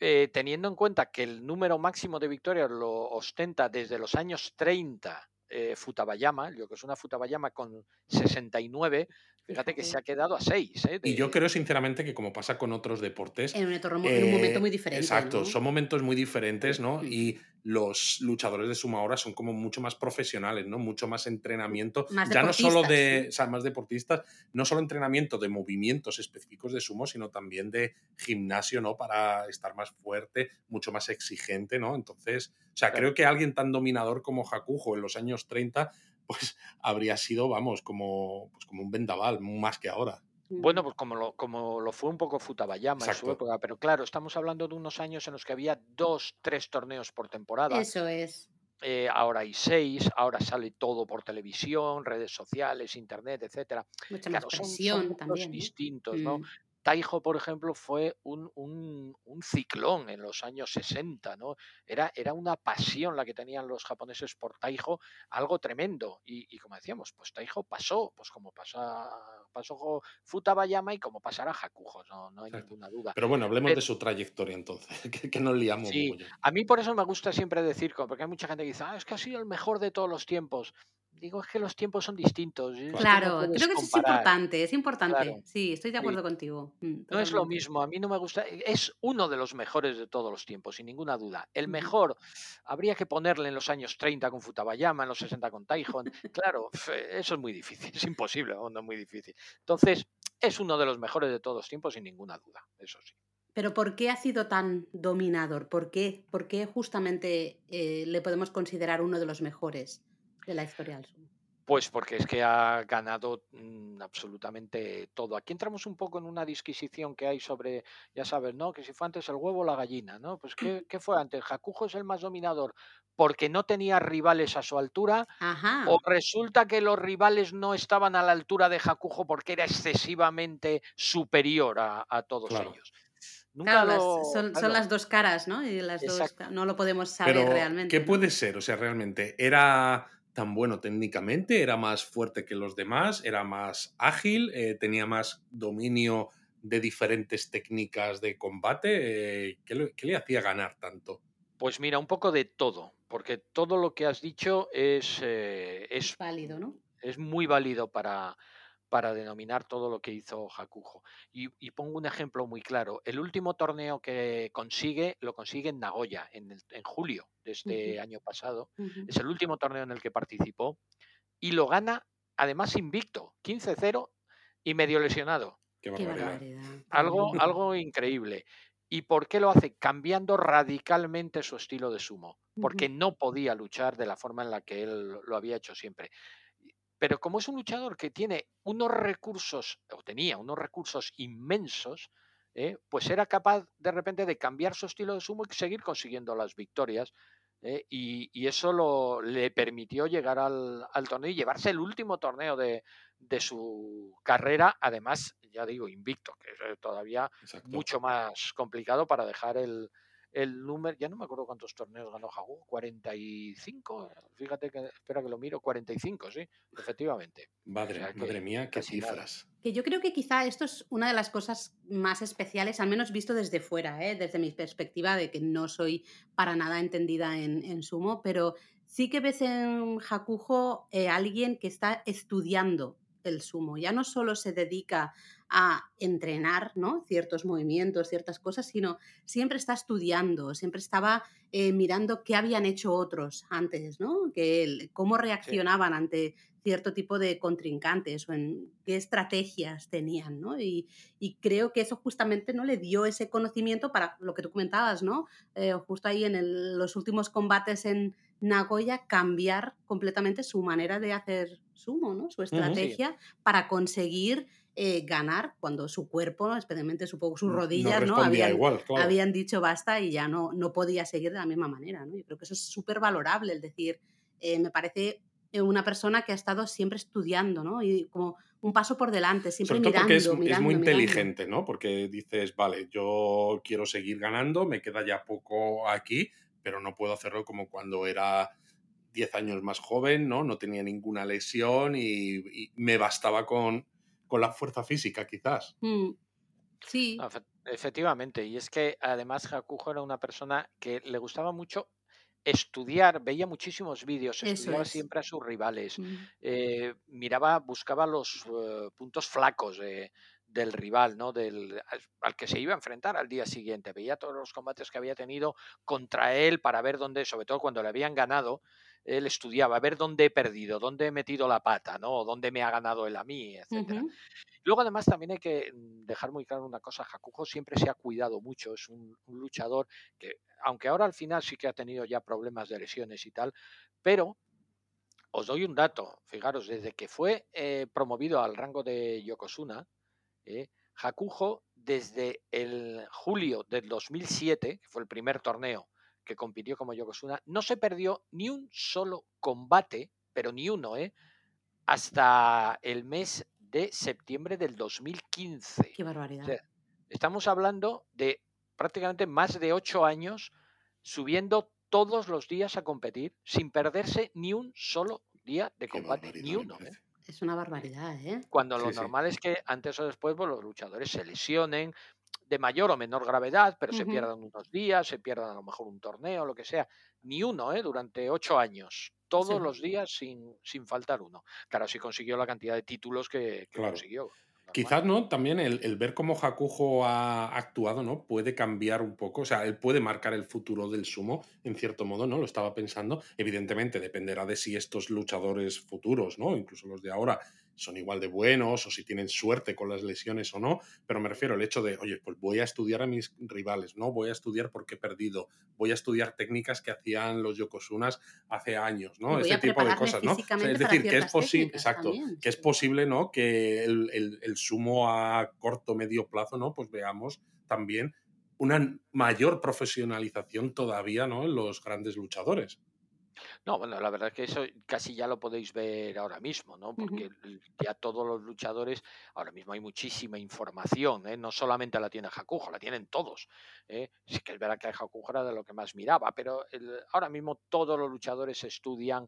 Eh, teniendo en cuenta que el número máximo de victorias lo ostenta desde los años 30 eh, Futabayama, yo que es una Futabayama con 69, Fíjate que se ha quedado a seis. ¿eh? Y yo creo sinceramente que como pasa con otros deportes... En un, momento muy diferente. Exacto, son momentos muy diferentes, ¿no? Y los luchadores de suma ahora son como mucho más profesionales, ¿no? Mucho más entrenamiento. ya no solo de, o sea, más deportistas, no solo entrenamiento de movimientos específicos de sumo, sino también de gimnasio, ¿no? Para estar más fuerte, mucho más exigente, ¿no? Entonces, o sea, creo que alguien tan dominador como Hakujo en los años 30 pues habría sido, vamos, como, pues como un vendaval, más que ahora. Bueno, pues como lo, como lo fue un poco Futabayama en su época, pero claro, estamos hablando de unos años en los que había dos, tres torneos por temporada. Eso es. Eh, ahora hay seis, ahora sale todo por televisión, redes sociales, internet, etcétera. Mucha más presión también. distintos, ¿no? Mm. Taijo, por ejemplo, fue un, ciclón en los años 60, ¿no? Era, era una pasión la que tenían los japoneses por Taijo, algo tremendo. Y, como decíamos, pues Taijo pasó, pues como pasa, pasó Futabayama y como pasará Hakujo, no, no hay ninguna duda. Pero bueno, hablemos de su trayectoria entonces, que, que nos liamos. Sí, a mí por eso me gusta siempre decir, porque hay mucha gente que dice, ah, es que ha sido el mejor de todos los tiempos digo, es que los tiempos son distintos. Claro, creo que eso es importante, es importante. Sí, estoy de acuerdo contigo. Mm, no es lo mismo, a mí no me gusta, e, es uno de los mejores de todos los tiempos, sin ninguna duda. El mejor habría que ponerle en los años 30 con Futabayama, en los 60 con Taihon. claro, eso es muy difícil, es imposible, no es muy difícil. Entonces, es uno de los mejores de todos los tiempos, sin ninguna duda, eso sí. Pero ¿por qué ha sido tan dominador? ¿Por qué, ¿Por qué justamente eh, le podemos considerar uno de los mejores? De la historia del sumo? Pues porque es que ha ganado mm, absolutamente todo. Aquí entramos un poco en una disquisición que hay sobre, ya sabes, ¿no? Que si fue antes el huevo o la gallina, ¿no? Pues ¿qué, qué fue antes? ¿Jacujo es el más dominador porque no tenía rivales a su altura? ¿O resulta que los rivales no estaban a la altura de Jacujo porque era excesivamente superior a, todos ellos? son, las dos caras, ¿no? Y las dos, no lo podemos saber realmente. ¿Qué puede ser? O sea, realmente, ¿era tan bueno técnicamente, era más fuerte que los demás, era más ágil, eh, tenía más dominio de diferentes técnicas de combate. Eh, ¿qué, le, hacía ganar tanto? Pues mira, un poco de todo, porque todo lo que has dicho es, eh, es válido, ¿no? Es muy válido para, para denominar todo lo que hizo Hakujo. Y, pongo un ejemplo muy claro. El último torneo que consigue, lo consigue en Nagoya, en, julio de este año pasado. Es el último torneo en el que participó y lo gana, además invicto, 15-0 y medio lesionado. Qué barbaridad. Algo, algo increíble. ¿Y por qué lo hace? Cambiando radicalmente su estilo de sumo, porque no podía luchar de la forma en la que él lo había hecho siempre. Pero como es un luchador que tiene unos recursos, o tenía unos recursos inmensos, ¿eh? pues era capaz de repente de cambiar su estilo de sumo y seguir consiguiendo las victorias. ¿eh? Y, eso lo, le permitió llegar al, torneo y llevarse el último torneo de, su carrera, además, ya digo, invicto, que es todavía mucho más complicado para dejar el, el número, ya no me acuerdo cuántos torneos ganó Haku, 45, fíjate que, espera que lo miro, 45, sí, efectivamente. Madre, madre mía, qué cifras. Que yo creo que quizá esto es una de las cosas más especiales, al menos visto desde fuera, ¿eh? desde mi perspectiva de que no soy para nada entendida en, sumo, pero sí que ves en Hakujo eh, alguien que está estudiando el sumo. Ya no solo se dedica a entrenar ¿no? ciertos movimientos, ciertas cosas, sino siempre está estudiando, siempre estaba eh, mirando qué habían hecho otros antes, ¿no? que, cómo reaccionaban ante cierto tipo de contrincantes o en qué estrategias tenían, ¿no? Y, creo que eso justamente no le dio ese conocimiento para lo que tú comentabas, ¿no? Eh, justo ahí en los últimos combates en Nagoya cambiar completamente su manera de hacer sumo, ¿no? Su estrategia para conseguir eh, ganar cuando su cuerpo, especialmente supongo sus rodillas, ¿no? Habían, habían, dicho basta y ya no, no podía seguir de la misma manera, ¿no? Yo creo que eso es súper valorable, el decir, eh, me parece eh, una persona que ha estado siempre estudiando, ¿no? Y como un paso por delante, siempre mirando, porque es, es, muy inteligente, ¿no? Porque dices, vale, yo quiero seguir ganando, me queda ya poco aquí, pero no puedo hacerlo como cuando era 10 años más joven, ¿no? No tenía ninguna lesión y, me bastaba con, con, la fuerza física, quizás. Mm, sí. efectivamente, y es que además Hakujo era una persona que le gustaba mucho estudiar, veía muchísimos vídeos, estudiaba siempre a sus rivales, mm. eh, miraba, buscaba los eh, puntos flacos del rival, ¿no? Del, al, que se iba a enfrentar al día siguiente. Veía todos los combates que había tenido contra él para ver dónde, sobre todo cuando le habían ganado, él estudiaba, a ver dónde he perdido, dónde he metido la pata, ¿no? dónde me ha ganado él a mí, etc. Luego, además, también hay que mm, dejar muy claro una cosa, Hakujo siempre se ha cuidado mucho, es un, luchador que, aunque ahora al final sí que ha tenido ya problemas de lesiones y tal, pero os doy un dato, fijaros, desde que fue eh, promovido al rango de Yokozuna, eh, Hakujo desde el julio del 2007, que fue el primer torneo que compitió como Yokozuna, no se perdió ni un solo combate, pero ni uno, ¿eh? hasta el mes de septiembre del 2015. Qué barbaridad. estamos hablando de prácticamente más de ocho años subiendo todos los días a competir sin perderse ni un solo día de combate, ni uno. ¿eh? Es una barbaridad, ¿eh? Cuando lo normal es que antes o después pues, los luchadores se lesionen, de mayor o menor gravedad, pero se pierdan unos días, se pierdan a lo mejor un torneo, lo que sea. Ni uno, ¿eh? durante ocho años, todos los días sin, sin faltar uno. Claro, si consiguió la cantidad de títulos que, consiguió. Quizás, ¿no? También el, ver cómo Hakujo ha actuado, ¿no? Puede cambiar un poco, o sea, él puede marcar el futuro del sumo, en cierto modo, ¿no? Lo estaba pensando. Evidentemente, dependerá de si estos luchadores futuros, ¿no? Incluso los de ahora, son igual de buenos o si tienen suerte con las lesiones o no, pero me refiero al hecho de, oye, pues voy a estudiar a mis rivales, ¿no? Voy a estudiar por qué he perdido, voy a estudiar técnicas que hacían los Yokosunas hace años, ¿no? Este tipo de cosas, ¿no? es decir, que es posible, exacto, que es posible, ¿no? Que el, el sumo a corto, medio plazo, ¿no? Pues veamos también una mayor profesionalización todavía, ¿no? En los grandes luchadores. No, bueno, la verdad es que eso casi ya lo podéis ver ahora mismo, ¿no? Porque ya todos los luchadores, ahora mismo hay muchísima información, ¿eh? No solamente la tiene Hakujo, la tienen todos. ¿eh? Sí que es verdad que Hakujo era de lo que más miraba, pero ahora mismo todos los luchadores estudian.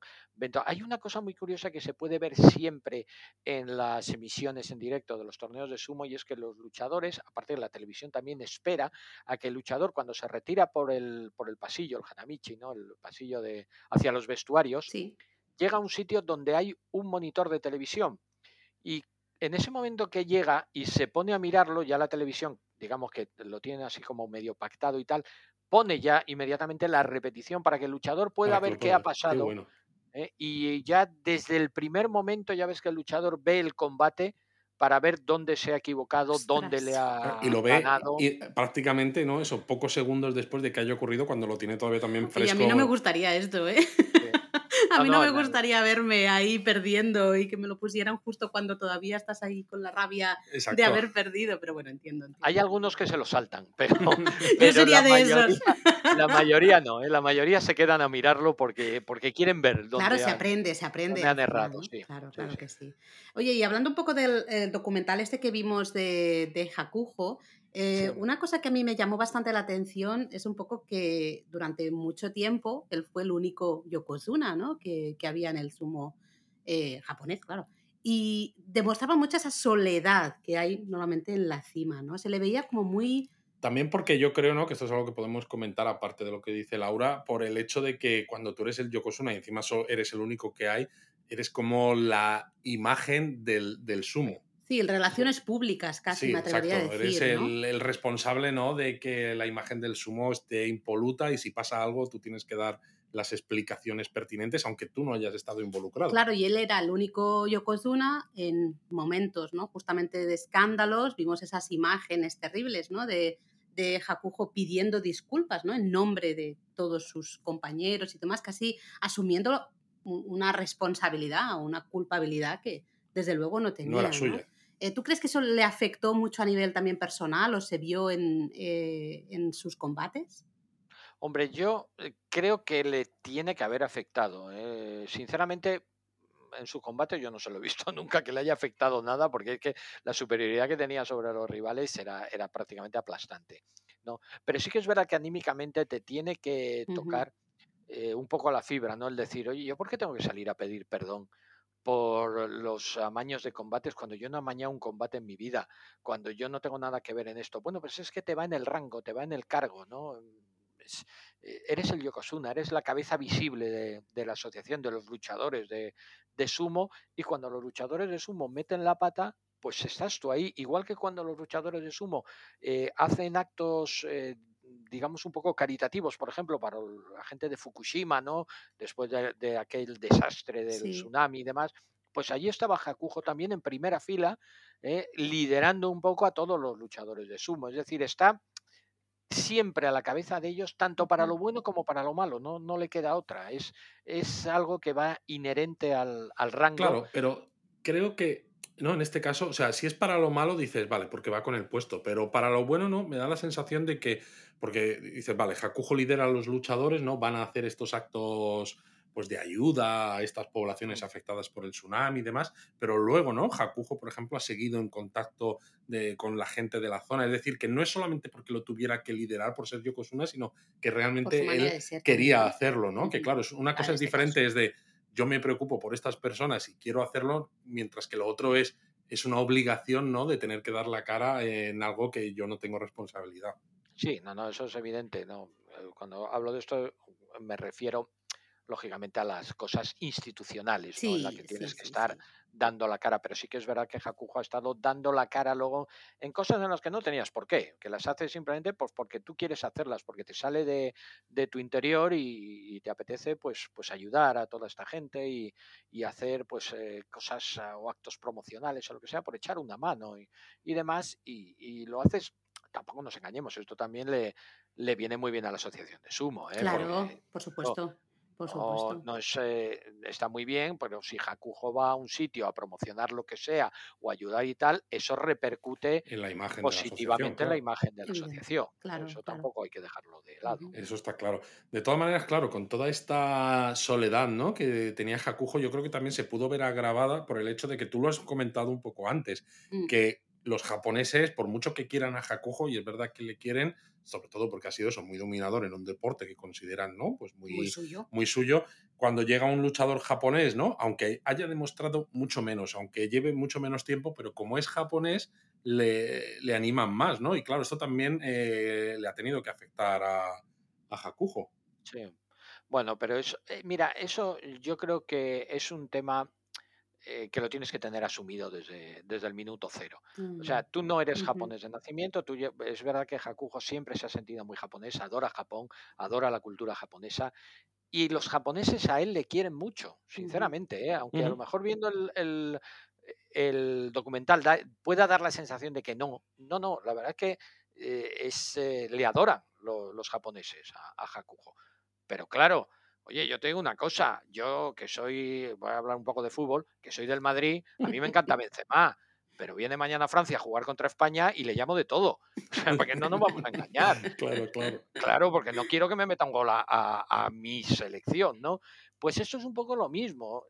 Hay una cosa muy curiosa que se puede ver siempre en las emisiones en directo de los torneos de sumo y es que los luchadores, aparte de la televisión, también espera a que el luchador cuando se retira por el, por el pasillo, el Hanamichi, ¿no? El pasillo de hacia los vestuarios, llega a un sitio donde hay un monitor de televisión. Y en ese momento que llega y se pone a mirarlo, ya la televisión, digamos que lo tiene así como medio pactado y tal, pone ya inmediatamente la repetición para que el luchador pueda ver qué ha pasado. ¿eh? Y ya desde el primer momento ya ves que el luchador ve el combate para ver dónde se ha equivocado, dónde le ha y lo ve Y prácticamente, ¿no? Eso, pocos segundos después de que haya ocurrido, cuando lo tiene todavía también fresco. Y a mí no me gustaría esto, ¿eh? a mí no, me gustaría verme ahí perdiendo y que me lo pusieran justo cuando todavía estás ahí con la rabia de haber perdido, pero bueno, entiendo. Hay algunos que se lo saltan, pero, Yo sería de esos. La mayoría no, ¿eh? la mayoría se quedan a mirarlo porque, porque quieren ver dónde Claro, se aprende, se aprende. han errado, sí. Claro, claro que sí. Oye, y hablando un poco del documental este que vimos de, de Hakujo, Eh, una cosa que a mí me llamó bastante la atención es un poco que durante mucho tiempo él fue el único Yokozuna ¿no? que, que había en el sumo eh, japonés, claro. Y demostraba mucha esa soledad que hay normalmente en la cima, ¿no? Se le veía como muy... También porque yo creo, ¿no? Que esto es algo que podemos comentar aparte de lo que dice Laura, por el hecho de que cuando tú eres el Yokozuna y encima eres el único que hay, eres como la imagen del, del sumo. Sí, relaciones públicas casi, me atrevería a decir. Eres el, el, responsable, ¿no? De que la imagen del sumo esté impoluta y si pasa algo tú tienes que dar las explicaciones pertinentes, aunque tú no hayas estado involucrado. Claro, y él era el único Yokozuna en momentos, ¿no? Justamente de escándalos, vimos esas imágenes terribles, ¿no? De, de Hakujo pidiendo disculpas, ¿no? En nombre de todos sus compañeros y demás, casi asumiendo una responsabilidad o una culpabilidad que desde luego no tenía. No era suya. Eh, ¿Tú crees que eso le afectó mucho a nivel también personal o se vio en, eh, en sus combates? Hombre, yo eh, creo que le tiene que haber afectado. Sinceramente, en su combate yo no se lo he visto nunca que le haya afectado nada, porque es que la superioridad que tenía sobre los rivales era, era prácticamente aplastante. ¿no? Pero sí que es verdad que anímicamente te tiene que tocar un poco la fibra, ¿no? El decir, oye, ¿yo por qué tengo que salir a pedir perdón? Por los amaños de combates cuando yo no amañado un combate en mi vida, cuando yo no tengo nada que ver en esto. Bueno, pues es que te va en el rango, te va en el cargo, ¿no? Eh, eres el Yokozuna, eres la cabeza visible de, la asociación de los luchadores de, sumo y cuando los luchadores de sumo meten la pata, pues estás tú ahí, igual que cuando los luchadores de sumo eh, hacen actos eh, digamos, un poco caritativos, por ejemplo, para la gente de Fukushima, ¿no? Después de, aquel desastre del tsunami y demás, pues allí estaba Hakujo también en primera fila, ¿eh? liderando un poco a todos los luchadores de sumo. Es decir, está siempre a la cabeza de ellos, tanto para lo bueno como para lo malo, no, no le queda otra. Es, es algo que va inherente al, al rango. Claro, pero creo que no, en este caso, o sea, si es para lo malo, dices, vale, porque va con el puesto, pero para lo bueno no, me da la sensación de que, porque dices, vale, Hakujo lidera a los luchadores, ¿no? Van a hacer estos actos pues de ayuda a estas poblaciones afectadas por el tsunami y demás, pero luego, ¿no? Hakujo, por ejemplo, ha seguido en contacto de, con la gente de la zona, es decir, que no es solamente porque lo tuviera que liderar por ser Yokozuna, sino que realmente él quería hacerlo, ¿no? Que claro, una cosa es diferente, es de yo me preocupo por estas personas y quiero hacerlo, mientras que lo otro es, es una obligación, ¿no? De tener que dar la cara en algo que yo no tengo responsabilidad. Sí, no, no, eso es evidente. No. Eh, cuando hablo de esto me refiero lógicamente a las cosas institucionales, en las que tienes que estar dando la cara, pero sí que es verdad que Hakujo ha estado dando la cara luego en cosas en las que no tenías por qué, que las haces simplemente pues porque tú quieres hacerlas, porque te sale de, tu interior y, te apetece pues, pues ayudar a toda esta gente y, hacer pues eh, cosas ah, o actos promocionales o lo que sea, por echar una mano y, demás, y, lo haces tampoco nos engañemos, esto también le, le viene muy bien a la asociación de sumo. ¿eh? Claro, por supuesto. No, es, eh, está muy bien, pero si Hakujo va a un sitio a promocionar lo que sea o ayudar y tal, eso repercute en la imagen positivamente en la imagen de la asociación. eso tampoco hay que dejarlo de lado. Eso está claro. De todas maneras, claro, con toda esta soledad ¿no? que tenía Hakujo, yo creo que también se pudo ver agravada por el hecho de que tú lo has comentado un poco antes, mm. que los japoneses, por mucho que quieran a Hakujo, y es verdad que le quieren, sobre todo porque ha sido eso, muy dominador en un deporte que consideran, ¿no? Pues muy, suyo. muy suyo. Cuando llega un luchador japonés, ¿no? Aunque haya demostrado mucho menos, aunque lleve mucho menos tiempo, pero como es japonés, le, le animan más, ¿no? Y claro, esto también eh, le ha tenido que afectar a, a Hakujo. Sí. Bueno, pero eso, eh, mira, eso yo creo que es un tema eh, que lo tienes que tener asumido desde, desde el minuto cero. O sea, mm, tú no eres japonés de nacimiento, tú, es verdad que Hakujo siempre se ha sentido muy japonés, adora Japón, adora la cultura japonesa. Y los japoneses a él le quieren mucho, sinceramente, ¿eh? aunque a lo mejor viendo el, el, documental pueda dar la sensación de que no. No, no, la verdad es que eh, es, le adoran los japoneses a, a Hakujo. Pero claro, Oye, yo te digo una cosa, yo que soy, voy a hablar un poco de fútbol, que soy del Madrid, a mí me encanta Benzema, pero viene mañana a Francia a jugar contra España y le llamo de todo. porque no nos vamos a engañar. Claro, claro. Claro, porque no quiero que me meta un gol a, mi selección, ¿no? Pues eso es un poco lo mismo.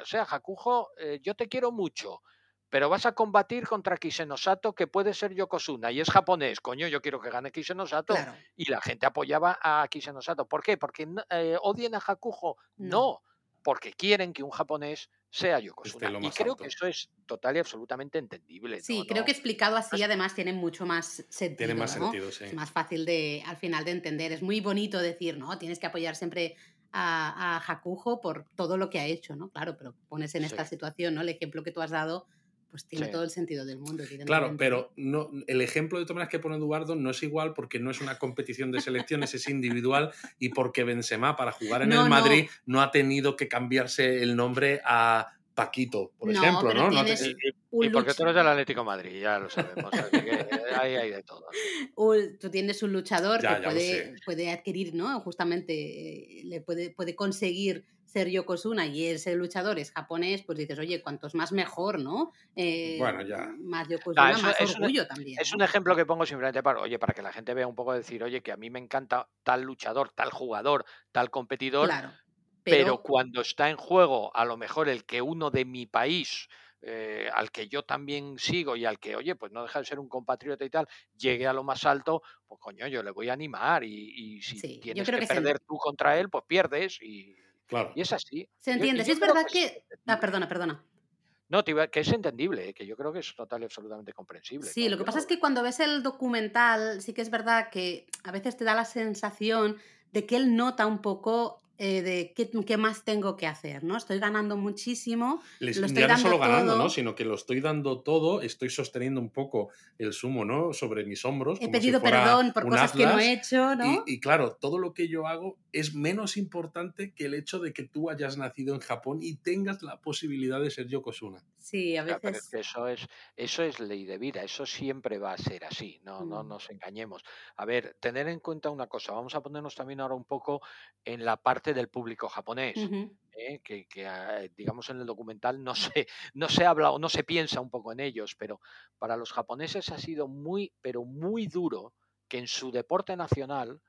O sea, Jacujo, eh, yo te quiero mucho, pero vas a combatir contra Kisenosato que puede ser Yokozuna y es japonés, coño, yo quiero que gane Kisenosato. Claro. Y la gente apoyaba a Kisenosato. ¿Por qué? ¿Porque eh, odien a Hakujo? No. porque quieren que un japonés sea Yokozuna. Y creo que eso es total y absolutamente entendible. Sí, creo que explicado así además tiene mucho más sentido. Tiene más sentido, sí. Es más fácil de al final de entender. Es muy bonito decir, ¿no? Tienes que apoyar siempre a, a Hakujo por todo lo que ha hecho, ¿no? Claro, pero pones en esta situación, ¿no? El ejemplo que tú has dado pues tiene todo el sentido del mundo. Claro, pero no, el ejemplo de todas que pone Eduardo no es igual porque no es una competición de selecciones, es individual y porque Benzema para jugar en el Madrid no. ha tenido que cambiarse el nombre a Paquito, por ejemplo, ¿no? y, porque tú eres del Atlético Madrid, ya lo sabemos. ahí hay de todo. tú tienes un luchador que puede, puede, adquirir, ¿no? Justamente eh, le puede, puede conseguir ser Yokozuna y ese luchador es japonés, pues dices, oye, cuantos más mejor, ¿no? Eh, bueno, ya. Más Yokozuna, más orgullo también. Es un ejemplo que pongo simplemente para, oye, para que la gente vea un poco decir, oye, que a mí me encanta tal luchador, tal jugador, tal competidor. Claro. Pero... cuando está en juego, a lo mejor el que uno de mi país eh, al que yo también sigo y al que, oye, pues no deja de ser un compatriota y tal, llegue a lo más alto, pues coño, yo le voy a animar y, si tienes que, perder tú contra él, pues pierdes y, y es así. Se entiende. si es verdad que... Ah, perdona, perdona. No, que es entendible, ¿eh? que yo creo que es total y absolutamente comprensible. Sí, lo que pasa es que cuando ves el documental, sí que es verdad que a veces te da la sensación de que él nota un poco eh, de qué, más tengo que hacer, ¿no? Estoy ganando muchísimo. lo estoy ya no solo ganando, ¿no? Sino que lo estoy dando todo, estoy sosteniendo un poco el sumo, ¿no? Sobre mis hombros. He pedido perdón por cosas que no he hecho, ¿no? Y, claro, todo lo que yo hago es menos importante que el hecho de que tú hayas nacido en Japón y tengas la posibilidad de ser Yokozuna. Sí, a veces. es que eso es, eso es ley de vida, eso siempre va a ser así, no, no mm. nos engañemos. A ver, tener en cuenta una cosa, vamos a ponernos también ahora un poco en la parte del público japonés. ¿eh? que, ah, digamos en el documental no se, no se habla o no se piensa un poco en ellos, pero para los japoneses ha sido muy, pero muy duro que en su deporte nacional,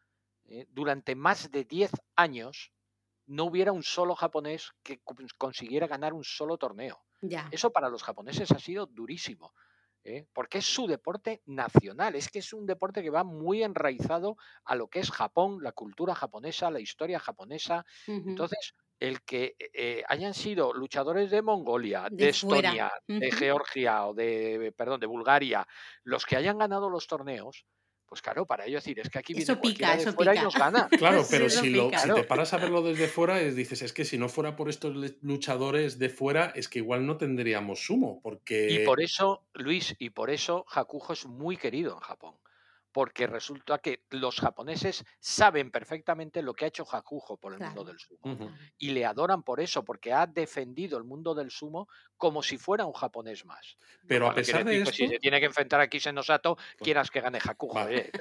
¿eh? durante más de 10 años, no hubiera un solo japonés que consiguiera ganar un solo torneo. Eso para los japoneses ha sido durísimo. ¿Eh? porque es su deporte nacional, es que es un deporte que va muy enraizado a lo que es Japón, la cultura japonesa, la historia japonesa. Entonces, el que eh, hayan sido luchadores de Mongolia, de, Estonia, de Georgia o de, perdón, de Bulgaria, los que hayan ganado los torneos, pues claro, para ello decir, es que aquí viene pica, de fuera y nos gana. Claro, pero si, te paras a verlo desde fuera, es, dices, es que si no fuera por estos luchadores de fuera, es que igual no tendríamos sumo, porque... Y por eso, Luis, y por eso Hakujo es muy querido en Japón porque resulta que los japoneses saben perfectamente lo que ha hecho Hakujo por el mundo del sumo y le adoran por eso, porque ha defendido el mundo del sumo como si fuera un japonés más. Pero a pesar de eso... si se tiene que enfrentar a Kisenosato, pues quieras que gane Hakujo, eh,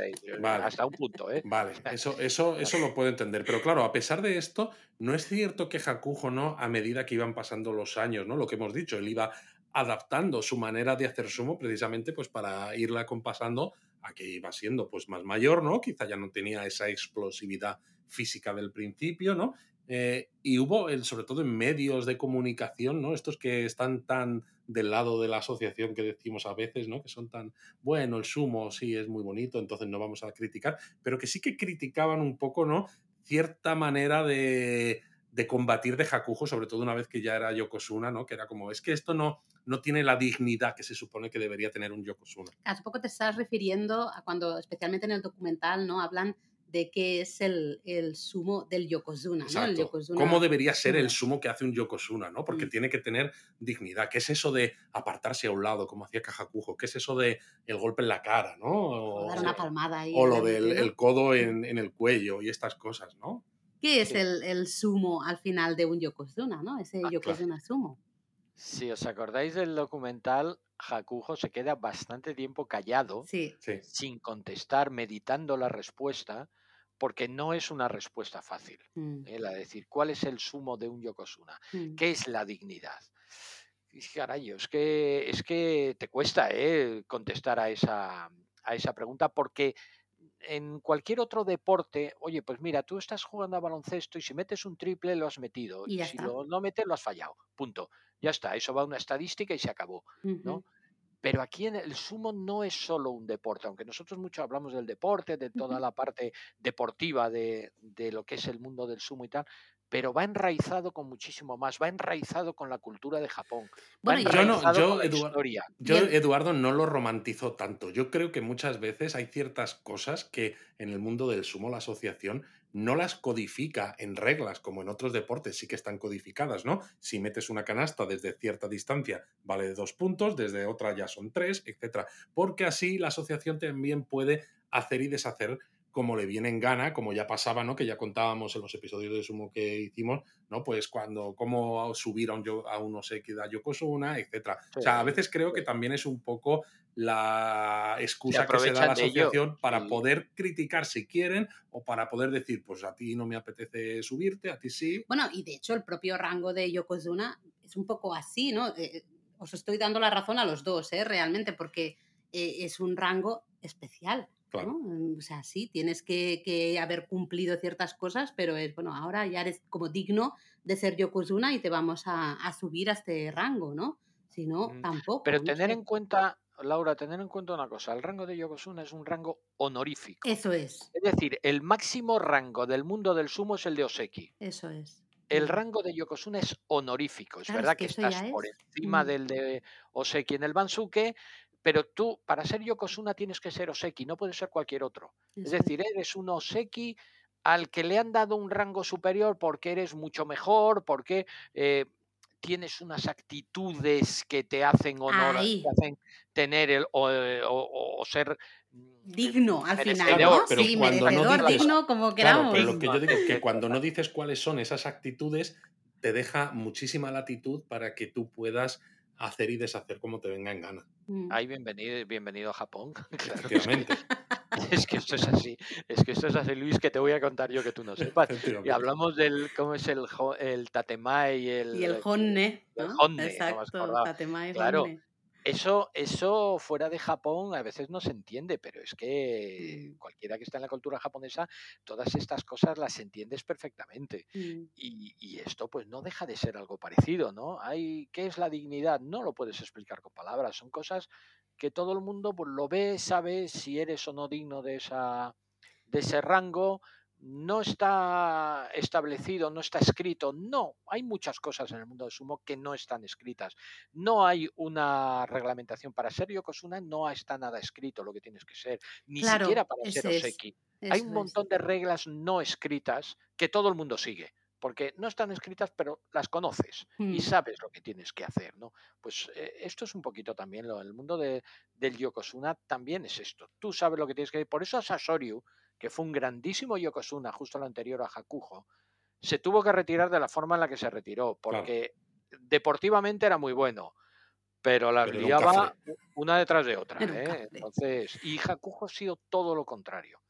hasta un punto. ¿eh? Vale, eso, eso, eso lo puedo entender. Pero claro, a pesar de esto, no es cierto que Hakujo, ¿no? a medida que iban pasando los años, ¿no? lo que hemos dicho, él iba adaptando su manera de hacer sumo precisamente pues para irla compasando a que iba siendo pues más mayor, ¿no? Quizá ya no tenía esa explosividad física del principio, ¿no? Eh, y hubo, sobre todo en medios de comunicación, ¿no? Estos que están tan del lado de la asociación que decimos a veces, ¿no? Que son tan, bueno, el sumo sí es muy bonito, entonces no vamos a criticar, pero que sí que criticaban un poco, ¿no? Cierta manera de, de combatir de Hakujo, sobre todo una vez que ya era Yokozuna, ¿no? Que era como, es que esto no, no tiene la dignidad que se supone que debería tener un Yokozuna. Hace poco te estás refiriendo a cuando, especialmente en el documental, ¿no? Hablan de qué es el, el sumo del Yokozuna, ¿no? El Yokozuna ¿Cómo debería ser el sumo que hace un Yokozuna, ¿no? Porque mm. tiene que tener dignidad. ¿Qué es eso de apartarse a un lado, como hacía Kajakujo? ¿Qué es eso de el golpe en la cara, ¿no? O, dar una palmada ahí. O lo del el codo en, en, el cuello y estas cosas, ¿no? ¿Qué es el, el, sumo al final de un Yokozuna, ¿no? Ese ah, Yokozuna sumo. Si os acordáis del documental, Hakujo se queda bastante tiempo callado, sin contestar, meditando la respuesta, porque no es una respuesta fácil. Mm. ¿eh? La de decir, ¿cuál es el sumo de un Yokozuna? Mm. ¿Qué es la dignidad? Y caray, es que, es que te cuesta ¿eh? contestar a esa, a esa pregunta porque en cualquier otro deporte, oye, pues mira, tú estás jugando a baloncesto y si metes un triple lo has metido y, si lo, no metes lo has fallado, punto. Ya está, eso va a una estadística y se acabó, ¿no? Pero aquí en el sumo no es solo un deporte, aunque nosotros mucho hablamos del deporte, de toda la parte deportiva de, de lo que es el mundo del sumo y tal, pero va enraizado con muchísimo más, va enraizado con la cultura de Japón, Bueno, y Yo no, yo, la Eduardo, historia. yo, Eduardo, no lo romantizo tanto. Yo creo que muchas veces hay ciertas cosas que en el mundo del sumo la asociación no las codifica en reglas, como en otros deportes sí que están codificadas, ¿no? Si metes una canasta desde cierta distancia vale dos puntos, desde otra ya son tres, etcétera. Porque así la asociación también puede hacer y deshacer como le viene en gana, como ya pasaba, ¿no? Que ya contábamos en los episodios de sumo que hicimos, ¿no? Pues cuando, cómo subir a un, yo- a un Oseki da Yokozuna, etcétera. O sea, a veces creo que también es un poco la Se excusa que se da a la asociación para Sí. poder criticar si quieren o para poder decir, pues a ti no me apetece subirte, a ti sí. Bueno, y de hecho el propio rango de Yokozuna es un poco así, ¿no? Eh, os estoy dando la razón a los dos, ¿eh? Realmente, porque eh, es un rango especial, Claro. ¿no? Mm, O sea, sí, tienes que, que haber cumplido ciertas cosas, pero es, bueno, ahora ya eres como digno de ser Yokozuna y te vamos a, a subir a este rango, ¿no? Si no, Mm, tampoco, Pero no tener sé. en cuenta, Laura, tener en cuenta una cosa, el rango de Yokozuna es un rango honorífico. Eso es, Es decir, el máximo rango del mundo del sumo es el de Oseki. eso es. El rango de Yokozuna es honorífico. Es Claro, es verdad que estás por encima mm, del de Oseki en el Bansuke, pero tú, para ser Yokozuna, tienes que ser Oseki, no puedes ser cualquier otro. Es decir, eres un Oseki al que le han dado un rango superior porque eres mucho mejor, porque eh, tienes unas actitudes que te hacen honor, te Ahí, hacen tener el, o, eh, o- ser mm, digno al final, ¿no? pero Sí, cuando no merecedor, dices- digno, como Claro, pero queramos. lo que yo digo es que cuando no dices cuáles son esas actitudes, te deja muchísima latitud para que tú puedas hacer y deshacer como te venga en gana. Mm. Ay, bienvenido, bienvenido a Japón. Claro Efectivamente. es que esto es así. Es que esto es así, Luis, que te voy a contar yo que tú no sepas. Y hablamos del, ¿cómo es el, jo- el tatemai y el, Y el honne, el honne? No Exacto, Claro, honne. Eso, eso fuera de Japón a veces no se entiende, pero es que Mm, cualquiera que está en la cultura japonesa, todas estas cosas las entiendes perfectamente. mm. Y, y esto pues no deja de ser algo parecido, ¿no? Hay, ¿qué es la dignidad? No lo puedes explicar con palabras, son cosas que todo el mundo pues, lo ve, sabe si eres o no digno de, esa, de ese rango. No está establecido, no está escrito. No, hay muchas cosas en el mundo del sumo que no están escritas. No hay una reglamentación para ser Yokozuna, no está nada escrito lo que tienes que ser, ni Claro, siquiera para ser es, Oseki. Hay un es. montón de reglas no escritas que todo el mundo sigue, porque no están escritas, pero las conoces y Mm, sabes lo que tienes que hacer, ¿no? Pues eh, esto es un poquito también lo, el mundo de, del Yokozuna también es esto. Tú sabes lo que tienes que hacer. Por eso a Sasoryu, que fue un grandísimo Yokozuna justo lo anterior a Hakujo, se tuvo que retirar de la forma en la que se retiró, Claro. porque deportivamente era muy bueno, pero las Pero liaba una detrás de otra. ¿eh? Entonces, y Hakujo ha sido todo lo contrario.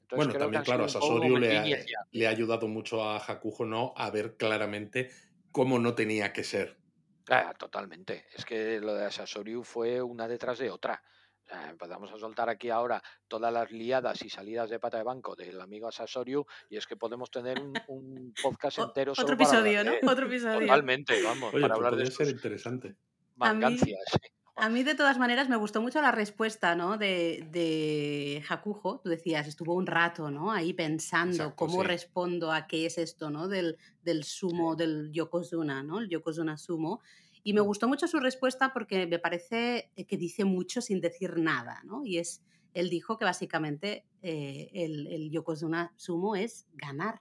Entonces Bueno, también, claro, Sasoriu le ha, le ha ayudado mucho a Hakujo ¿no? a ver claramente cómo no tenía que ser. Ah, totalmente. Es que lo de Sasoriu fue una detrás de otra. O sea, empezamos a soltar aquí ahora todas las liadas y salidas de pata de banco del amigo Sasoriu y es que podemos tener un, un podcast O- entero otro solo hablar episodio, ¿no? Otro episodio. Totalmente, vamos, Oye, para pues hablar de podría ser interesante. A mí, mangancias. a mí, de todas maneras, me gustó mucho la respuesta, ¿no? De, de Hakujo. Tú decías, estuvo un rato, ¿no? Ahí pensando Exacto, cómo sí. respondo a qué es esto, ¿no? Del, del sumo, del Yokozuna, ¿no? El Yokozuna sumo. Y me gustó mucho su respuesta porque me parece que dice mucho sin decir nada, ¿no? Y es, él dijo que básicamente eh, el, el Yokozuna sumo es ganar.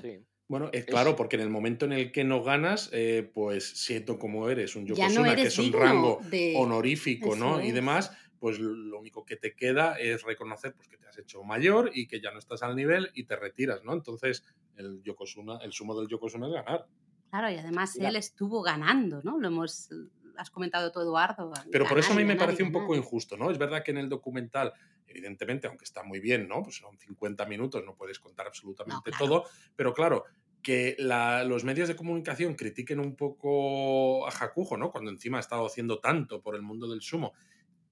Sí. Bueno, es claro, porque en el momento en el que no ganas, eh, pues siendo como eres un Ya no Yokozuna, que es un rango de... honorífico, Eso ¿no? Y demás, pues lo único que te queda es reconocer pues, que te has hecho mayor y que ya no estás al nivel y te retiras, ¿no? Entonces, el Yokozuna, el sumo del Yokozuna es ganar. Claro, y además mira, él estuvo ganando, ¿no? Lo hemos, has comentado tú, Eduardo, Pero por eso a ganar mí me ganar parece un poco ganar. injusto, ¿no? Es verdad que en el documental, evidentemente, aunque está muy bien, ¿no? Pues son 50 minutos, no puedes contar No, absolutamente claro. todo, pero claro, que la- los medios de comunicación critiquen un poco a Hakujo, ¿no? Cuando encima ha estado haciendo tanto por el mundo del sumo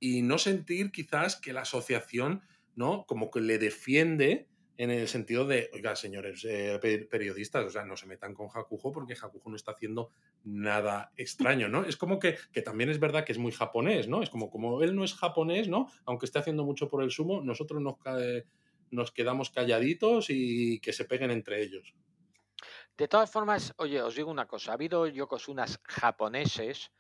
y no sentir quizás que la asociación, ¿no? Como que le defiende en el sentido de, oiga, señores eh, periodistas, o sea, no se metan con Hakujo porque Hakujo no está haciendo nada extraño, ¿no? Es como que, que también es verdad que es muy japonés, ¿no? Es como, como él no es japonés, ¿no? Aunque esté haciendo mucho por el sumo, nosotros nos, nos quedamos calladitos y que se peguen entre ellos. De todas formas, oye, os digo una cosa, ha habido yokosunas japoneses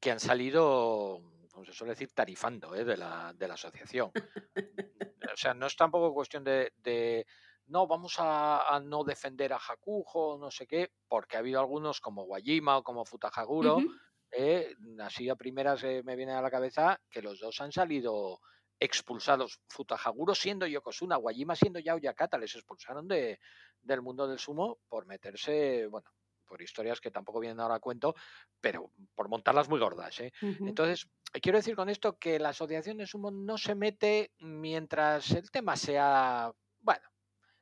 que han salido como se suele decir, tarifando ¿eh? de, la, de, la, asociación. o sea, no es tampoco cuestión de, no, vamos a, no defender a Hakujo, no sé qué, porque ha habido algunos como Wajima o como Futahaguro, eh, así a primeras eh, me viene a la cabeza que los dos han salido expulsados. Futahaguro siendo Yokozuna, Wajima siendo Yao Yakata, les expulsaron de, del mundo del sumo por meterse, bueno, por historias que tampoco vienen ahora a cuento, pero por montarlas muy gordas. ¿eh? Entonces, quiero decir con esto que la asociación de sumo no se mete mientras el tema sea, bueno,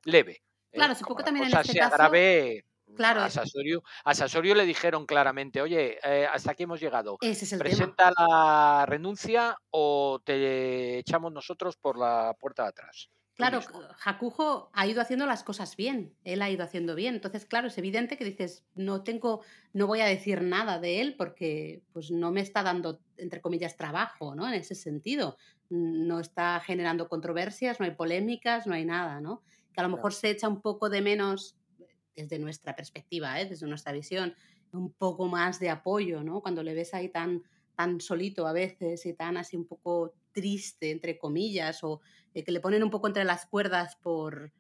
leve. ¿eh? Claro, supongo que también en este sea caso... grave. Claro. A Sasorio, a Sasorio, le dijeron claramente, oye, eh, hasta aquí hemos llegado. Presenta la renuncia o te echamos nosotros por la puerta de atrás. Claro, Hakujo ha ido haciendo las cosas bien, él ha ido haciendo bien. Entonces, claro, es evidente que dices, no tengo, no voy a decir nada de él porque pues no me está dando, entre comillas, trabajo, ¿no? En ese sentido. No está generando controversias, no hay polémicas, no hay nada, ¿no? Que a lo mejor se echa un poco de menos, desde nuestra perspectiva, ¿eh? desde nuestra visión, un poco más de apoyo, ¿no? Cuando le ves ahí tan, tan solito a veces y tan así un poco triste, entre comillas, o eh, que le ponen un poco entre las cuerdas por,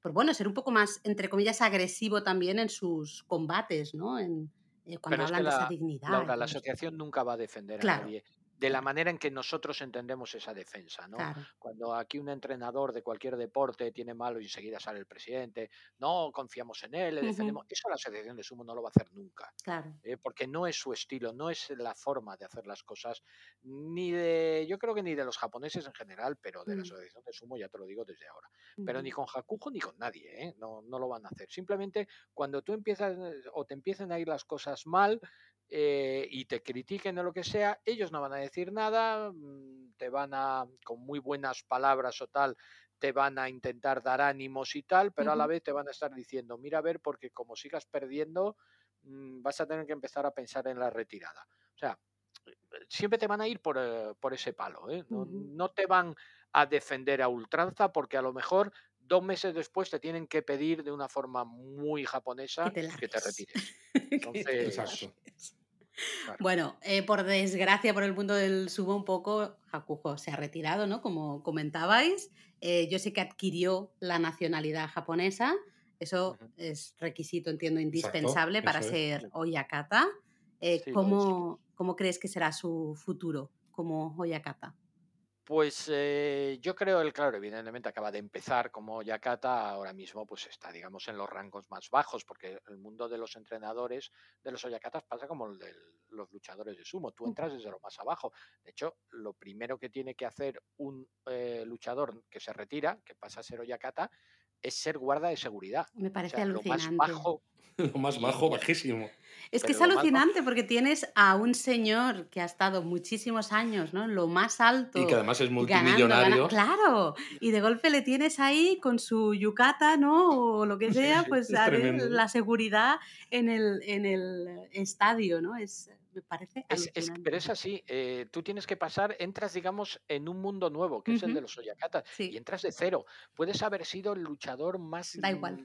por, bueno, ser un poco más, entre comillas, agresivo también en sus combates, ¿no? En, eh, cuando hablan de esa dignidad. la asociación nunca va a defender a nadie de la manera en que nosotros entendemos esa defensa, ¿no? Cuando aquí un entrenador de cualquier deporte tiene malo y enseguida sale el presidente, no confiamos en él, le defendemos, eso la asociación de sumo no lo va a hacer nunca, ¿eh? porque no es su estilo, no es la forma de hacer las cosas, ni de, yo creo que ni de los japoneses en general, pero de la mm. asociación de sumo ya te lo digo desde ahora, pero ni con Hakujo ni con nadie, ¿eh? no, no lo van a hacer, simplemente cuando tú empiezas o te empiezan a ir las cosas mal, eh, y te critiquen o lo que sea, ellos no van a decir nada, mm, te van a, con muy buenas palabras o tal, te van a intentar dar ánimos y tal, pero a la vez te van a estar diciendo, mira a ver, porque como sigas perdiendo, mm, vas a tener que empezar a pensar en la retirada. O sea, siempre te van a ir por, eh, ese palo, ¿eh? no, te van a defender a ultranza porque a lo mejor dos meses después te tienen que pedir de una forma muy japonesa que te, retires. Entonces, bueno, eh, por desgracia, por el mundo del subo un poco, Hakujo se ha retirado, ¿no? Como comentabais. Eh, yo sé que adquirió la nacionalidad japonesa. Eso es requisito, entiendo, indispensable para ser Oyakata. Eh, ¿cómo, ¿Cómo crees que será su futuro como Oyakata? Pues eh, yo creo, el claro, evidentemente acaba de empezar como Yakata, ahora mismo pues está, digamos, en los rangos más bajos, porque el mundo de los entrenadores de los Oyakatas pasa como el de los luchadores de sumo, tú entras desde lo más abajo. De hecho, lo primero que tiene que hacer un eh, luchador que se retira, que pasa a ser Oyakata, es ser guarda de seguridad. Me parece alucinante. Lo más bajo. lo más bajo, bajísimo. Es que es alucinante porque tienes a un señor que ha estado muchísimos años, ¿no? Lo más alto. Y que además es multimillonario. claro. Y de golpe le tienes ahí con su yucata, ¿no? O lo que sea, pues la seguridad en el, en el estadio, ¿no? Es, me parece. Es, pero es así, eh, tú tienes que pasar, entras, digamos, en un mundo nuevo, que es el de los Oyakatas, y entras de cero. Puedes haber sido el luchador más. Da igual.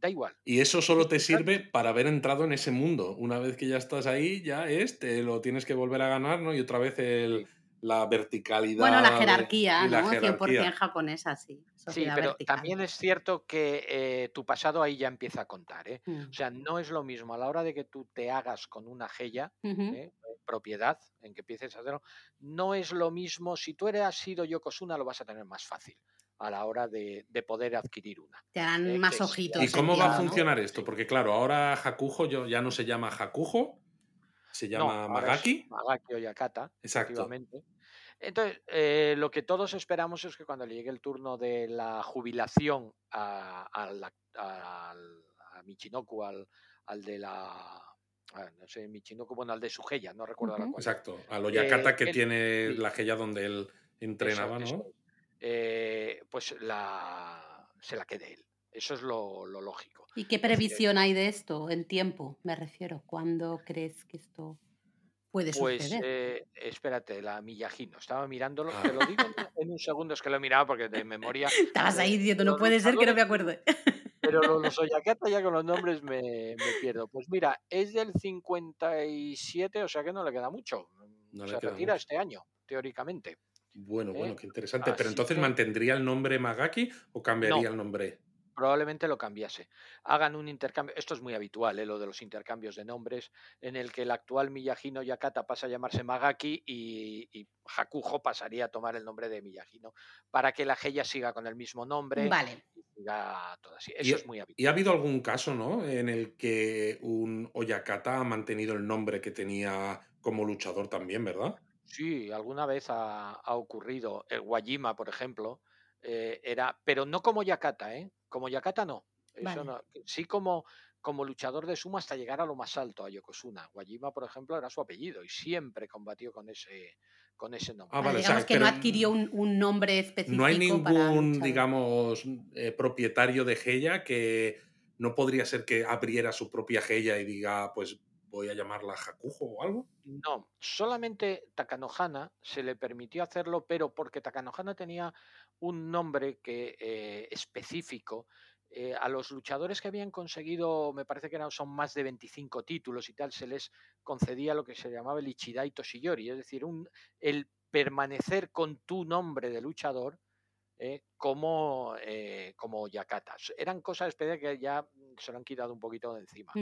Da igual. Y eso solo te sirve para haber entrado en ese mundo. Una vez que ya estás ahí, ya es, te lo tienes que volver a ganar, ¿no? Y otra vez el, la verticalidad. Bueno, la jerarquía, ¿no? 100% japonesa, sí. Sí, pero también es cierto que eh, tu pasado ahí ya empieza a contar. ¿eh? Mm. O sea, no es lo mismo a la hora de que tú te hagas con una Geya, ¿eh? propiedad, en que empieces a hacerlo, no es lo mismo. Si tú eres sido Yokozuna, lo vas a tener más fácil a la hora de, poder adquirir una. Te harán más ojitos. ¿Y cómo va a funcionar esto? Porque claro, ahora Hakujo ya no se llama Hakujo, se llama Magaki. Magaki o Yakata, Exacto. Entonces, eh, lo que todos esperamos es que cuando le llegue el turno de la jubilación a, a, Michinoku, al, de la. no sé, Michinoku, bueno, al de su Geya, no recuerdo la cual. Exacto, al Oyakata eh, que tiene la Geya donde él entrenaba, ¿no? Eh, pues la, se la quede él. Eso es lo, lógico. ¿Y qué previsión hay de esto en tiempo? Me refiero. ¿Cuándo crees que esto puede pues, suceder? Eh, espérate, la Millagino. Estaba mirándolo, te lo digo en un segundo, es que lo he mirado porque de memoria. Estabas ahí diciendo, no puede ser que no me acuerde. Pero los Oyakata ya con los nombres me, pierdo. Pues mira, es del 57, o sea que no le queda mucho. Se retira este año, teóricamente. Bueno, bueno, ¿Eh? qué interesante. Pero entonces, ¿mantendría el nombre Magaki o cambiaría el nombre? probablemente lo cambiase. Hagan un intercambio, esto es muy habitual, ¿eh? lo de los intercambios de nombres, en el que el actual Miyagino Yakata pasa a llamarse Magaki y, y Hakujo pasaría a tomar el nombre de Miyagino, para que la Geya siga con el mismo nombre. Vale. Y siga todo así. Eso es muy habitual. Y ha habido algún caso, ¿no? En el que un Oyakata ha mantenido el nombre que tenía como luchador también, ¿verdad? Sí, alguna vez ha, ocurrido. El Wajima, por ejemplo, eh, era, pero no como Yakata, ¿eh? Como Yakata no. Sí como, como luchador de sumo hasta llegar a lo más alto, a Yokozuna. Wajima, por ejemplo, era su apellido y siempre combatió con ese, con ese nombre. Ah, digamos que no adquirió un, nombre específico. No hay ningún, digamos, eh, propietario de Heya que no podría ser que abriera su propia Heya y diga, pues voy a llamarla Hakujo o algo? No, solamente Takanohana se le permitió hacerlo, pero porque Takanohana tenía un nombre que, eh, específico. Eh, a los luchadores que habían conseguido, me parece que eran, son más de 25 títulos y tal, se les concedía lo que se llamaba el Ichidai Toshiyori, es decir, un, el permanecer con tu nombre de luchador eh, como, como Yakatas. Eran cosas especiales que ya se lo han quitado un poquito de encima.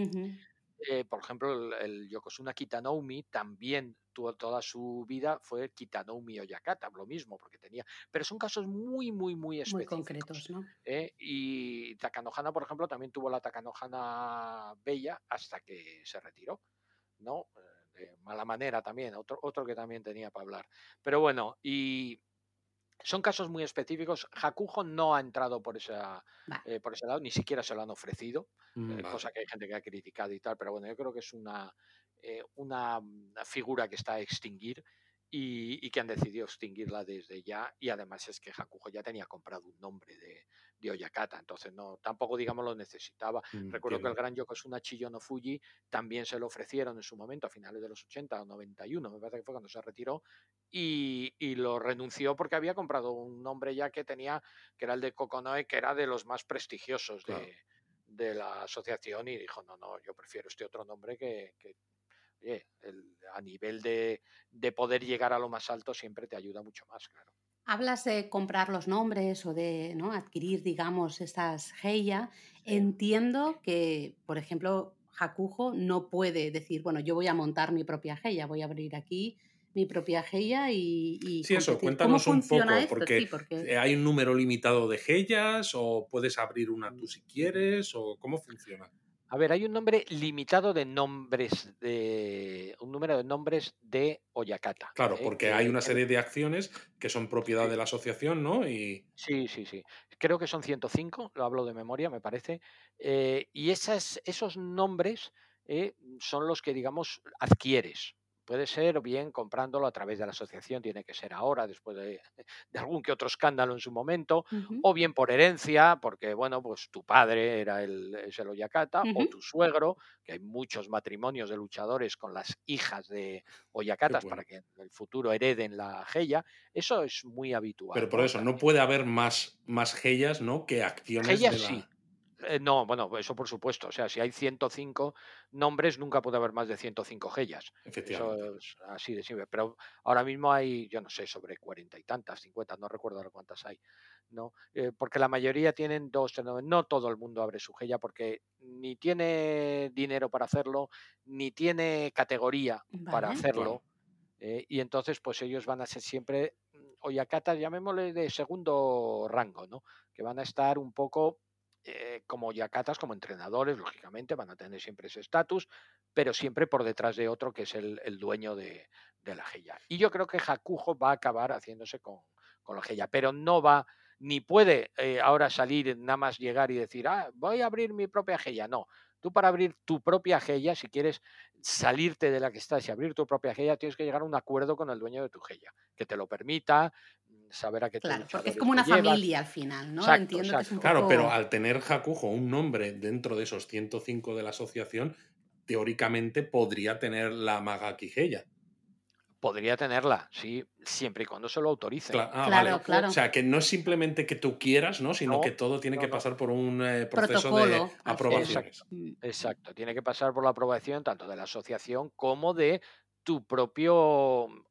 Eh, por ejemplo, el, Yokozuna Kitanoumi también tuvo toda su vida fue Kitanoumi Oyakata, lo mismo, porque tenía. Pero son casos muy, muy, muy específicos. Muy concretos, ¿no? ¿eh? y Takanohana, por ejemplo, también tuvo la Takanohana Bella hasta que se retiró, ¿no? Eh, de mala manera también, otro, otro que también tenía para hablar. Pero bueno, y son casos muy específicos. Hakujo no ha entrado por, esa, eh, por ese lado, ni siquiera se lo han ofrecido, mm, eh, cosa que hay gente que ha criticado y tal, pero bueno, yo creo que es una, eh, una mm, figura que está a extinguir y, que han decidido extinguirla desde ya. Y además es que Hakujo ya tenía comprado un nombre de, de Oyakata, entonces no, tampoco digamos lo necesitaba. Mm, Recuerdo que el gran Yokozuna Chiyo no Fuji también se lo ofrecieron en su momento, a finales de los 80 o 91, me parece que fue cuando se retiró, y, lo renunció porque había comprado un nombre ya que tenía, que era el de Kokonoe, que era de los más prestigiosos de, de la asociación, y dijo, no, no, yo prefiero este otro nombre que, que a nivel de, de, poder llegar a lo más alto siempre te ayuda mucho más, claro. Hablas de comprar los nombres o de ¿no? adquirir, digamos, estas Heya. Entiendo que, por ejemplo, Hakujo no puede decir, bueno, yo voy a montar mi propia Heya, voy a abrir aquí mi propia Heya y, Sí, eso, cuéntanos un poco, porque, hay un número limitado de Heyas o puedes abrir una tú si quieres o cómo funciona. A ver, hay un nombre limitado de nombres, de un número de nombres de Oyakata. Claro, ¿eh? porque hay una serie de acciones que son propiedad de la asociación, ¿no? Y... Sí, sí, sí. Creo que son 105, lo hablo de memoria, me parece. Eh, y esas, esos nombres eh, son los que, digamos, adquieres. Puede ser bien comprándolo a través de la asociación, tiene que ser ahora, después de, algún que otro escándalo en su momento, o bien por herencia, porque bueno, pues tu padre era el, es el Oyakata, o tu suegro, que hay muchos matrimonios de luchadores con las hijas de Oyakatas para que en el futuro hereden la Geya. Eso es muy habitual. Pero por eso, no puede haber más, más Geyas, ¿no? Que acciones de la... sí eh, no, bueno, eso por supuesto. O sea, si hay 105 nombres, nunca puede haber más de 105 gellas. Eso es así de simple. Pero ahora mismo hay, yo no sé, sobre cuarenta y tantas, 50, no recuerdo cuántas hay. ¿no? Eh, porque la mayoría tienen dos, no todo el mundo abre su gella porque ni tiene dinero para hacerlo, ni tiene categoría para hacerlo. Eh, y entonces, pues ellos van a ser siempre mm, oyakatas, llamémosle de segundo rango, ¿no? Que van a estar un poco eh, como Yakatas, como entrenadores, lógicamente, van a tener siempre ese estatus, pero siempre por detrás de otro que es el, dueño de, la Geya. Y yo creo que Hakujo va a acabar haciéndose con, la Geya, pero no va, ni puede eh, ahora salir, nada más llegar y decir, ah, voy a abrir mi propia Geya. No, tú para abrir tu propia Geya, si quieres salirte de la que estás y abrir tu propia Geya, tienes que llegar a un acuerdo con el dueño de tu Geya, que te lo permita, saber a qué Claro, porque es como una llevas. familia al final, ¿no? Exacto, Entiendo que es un exacto. Claro, pero al tener Hakujo un nombre dentro de esos 105 de la asociación, teóricamente podría tener la maga Quijeya. Podría tenerla, sí, siempre y cuando se lo autoricen. Cla- ah, Claro, vale. claro. O sea, que no es simplemente que tú quieras, ¿no? Sino No, que todo tiene no, que no. pasar por un eh, proceso de Protocolo, aprobaciones. Mm, Exacto, tiene que pasar por la aprobación tanto de la asociación como de tu propio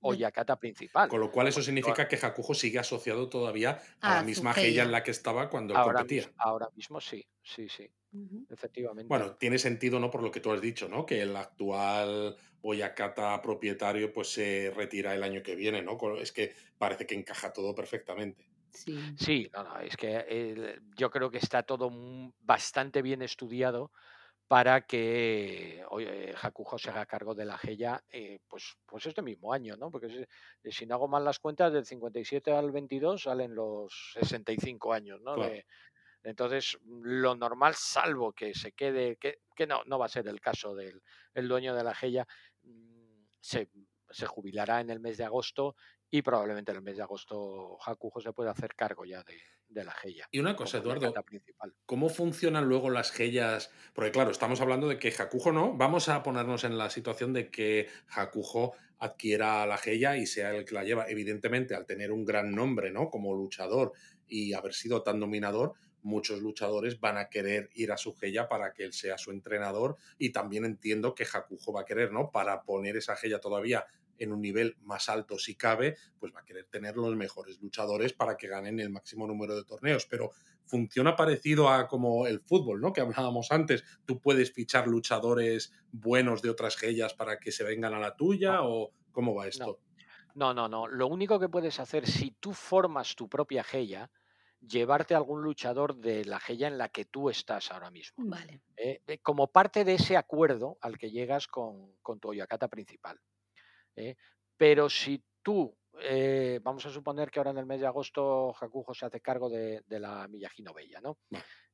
Oyakata principal. Con lo cual eso significa que Hakujo sigue asociado todavía a A la su misma Heya en la que estaba cuando él ahora competía. mismo, ahora mismo sí, sí, sí, efectivamente. Bueno, tiene sentido, ¿no? Por lo que tú has dicho, ¿no? Que el actual Oyakata propietario pues se retira el año que viene, ¿no? Es que parece que encaja todo perfectamente. Sí. Sí, no, no, es que el- yo creo que está todo bastante bien estudiado para que oye, Hakujo se haga cargo de la Heya eh, pues, pues este mismo año, ¿no? Porque si, si no hago mal las cuentas, del 57 al 22 salen los 65 años, ¿no? Claro. De- entonces, lo normal, salvo que se quede, que, que no, no va a ser el caso del el dueño de la Heya, mm, se, se jubilará en el mes de agosto y probablemente en el mes de agosto Hakujo se pueda hacer cargo ya de, de la Heya Y una cosa, Eduardo. ¿Cómo funcionan luego las Heyas? Porque claro, estamos hablando de que Hakujo no. Vamos a ponernos en la situación de que Hakujo adquiera la Heya y sea el que la lleva. Evidentemente, al tener un gran nombre, ¿no? Como luchador y haber sido tan dominador, muchos luchadores van a querer ir a su Heya para que él sea su entrenador. Y también entiendo que Hakujo va a querer, ¿no? Para poner esa Heya todavía en un nivel más alto si cabe, pues va a querer tener los mejores luchadores para que ganen el máximo número de torneos. Pero funciona parecido a como el fútbol, ¿no? Que hablábamos antes. Tú puedes fichar luchadores buenos de otras gellas para que se vengan a la tuya No, o cómo va esto. no, no, no. Lo único que puedes hacer si tú formas tu propia Heya, llevarte a algún luchador de la Heya en la que tú estás ahora mismo. Vale. ¿eh? Eh, como parte de ese acuerdo al que llegas con, con tu Oyakata principal. ¿Eh? Pero si tú, eh, vamos a suponer que ahora en el mes de agosto Hakujo se hace cargo de, de la Miyajino Bella, ¿no?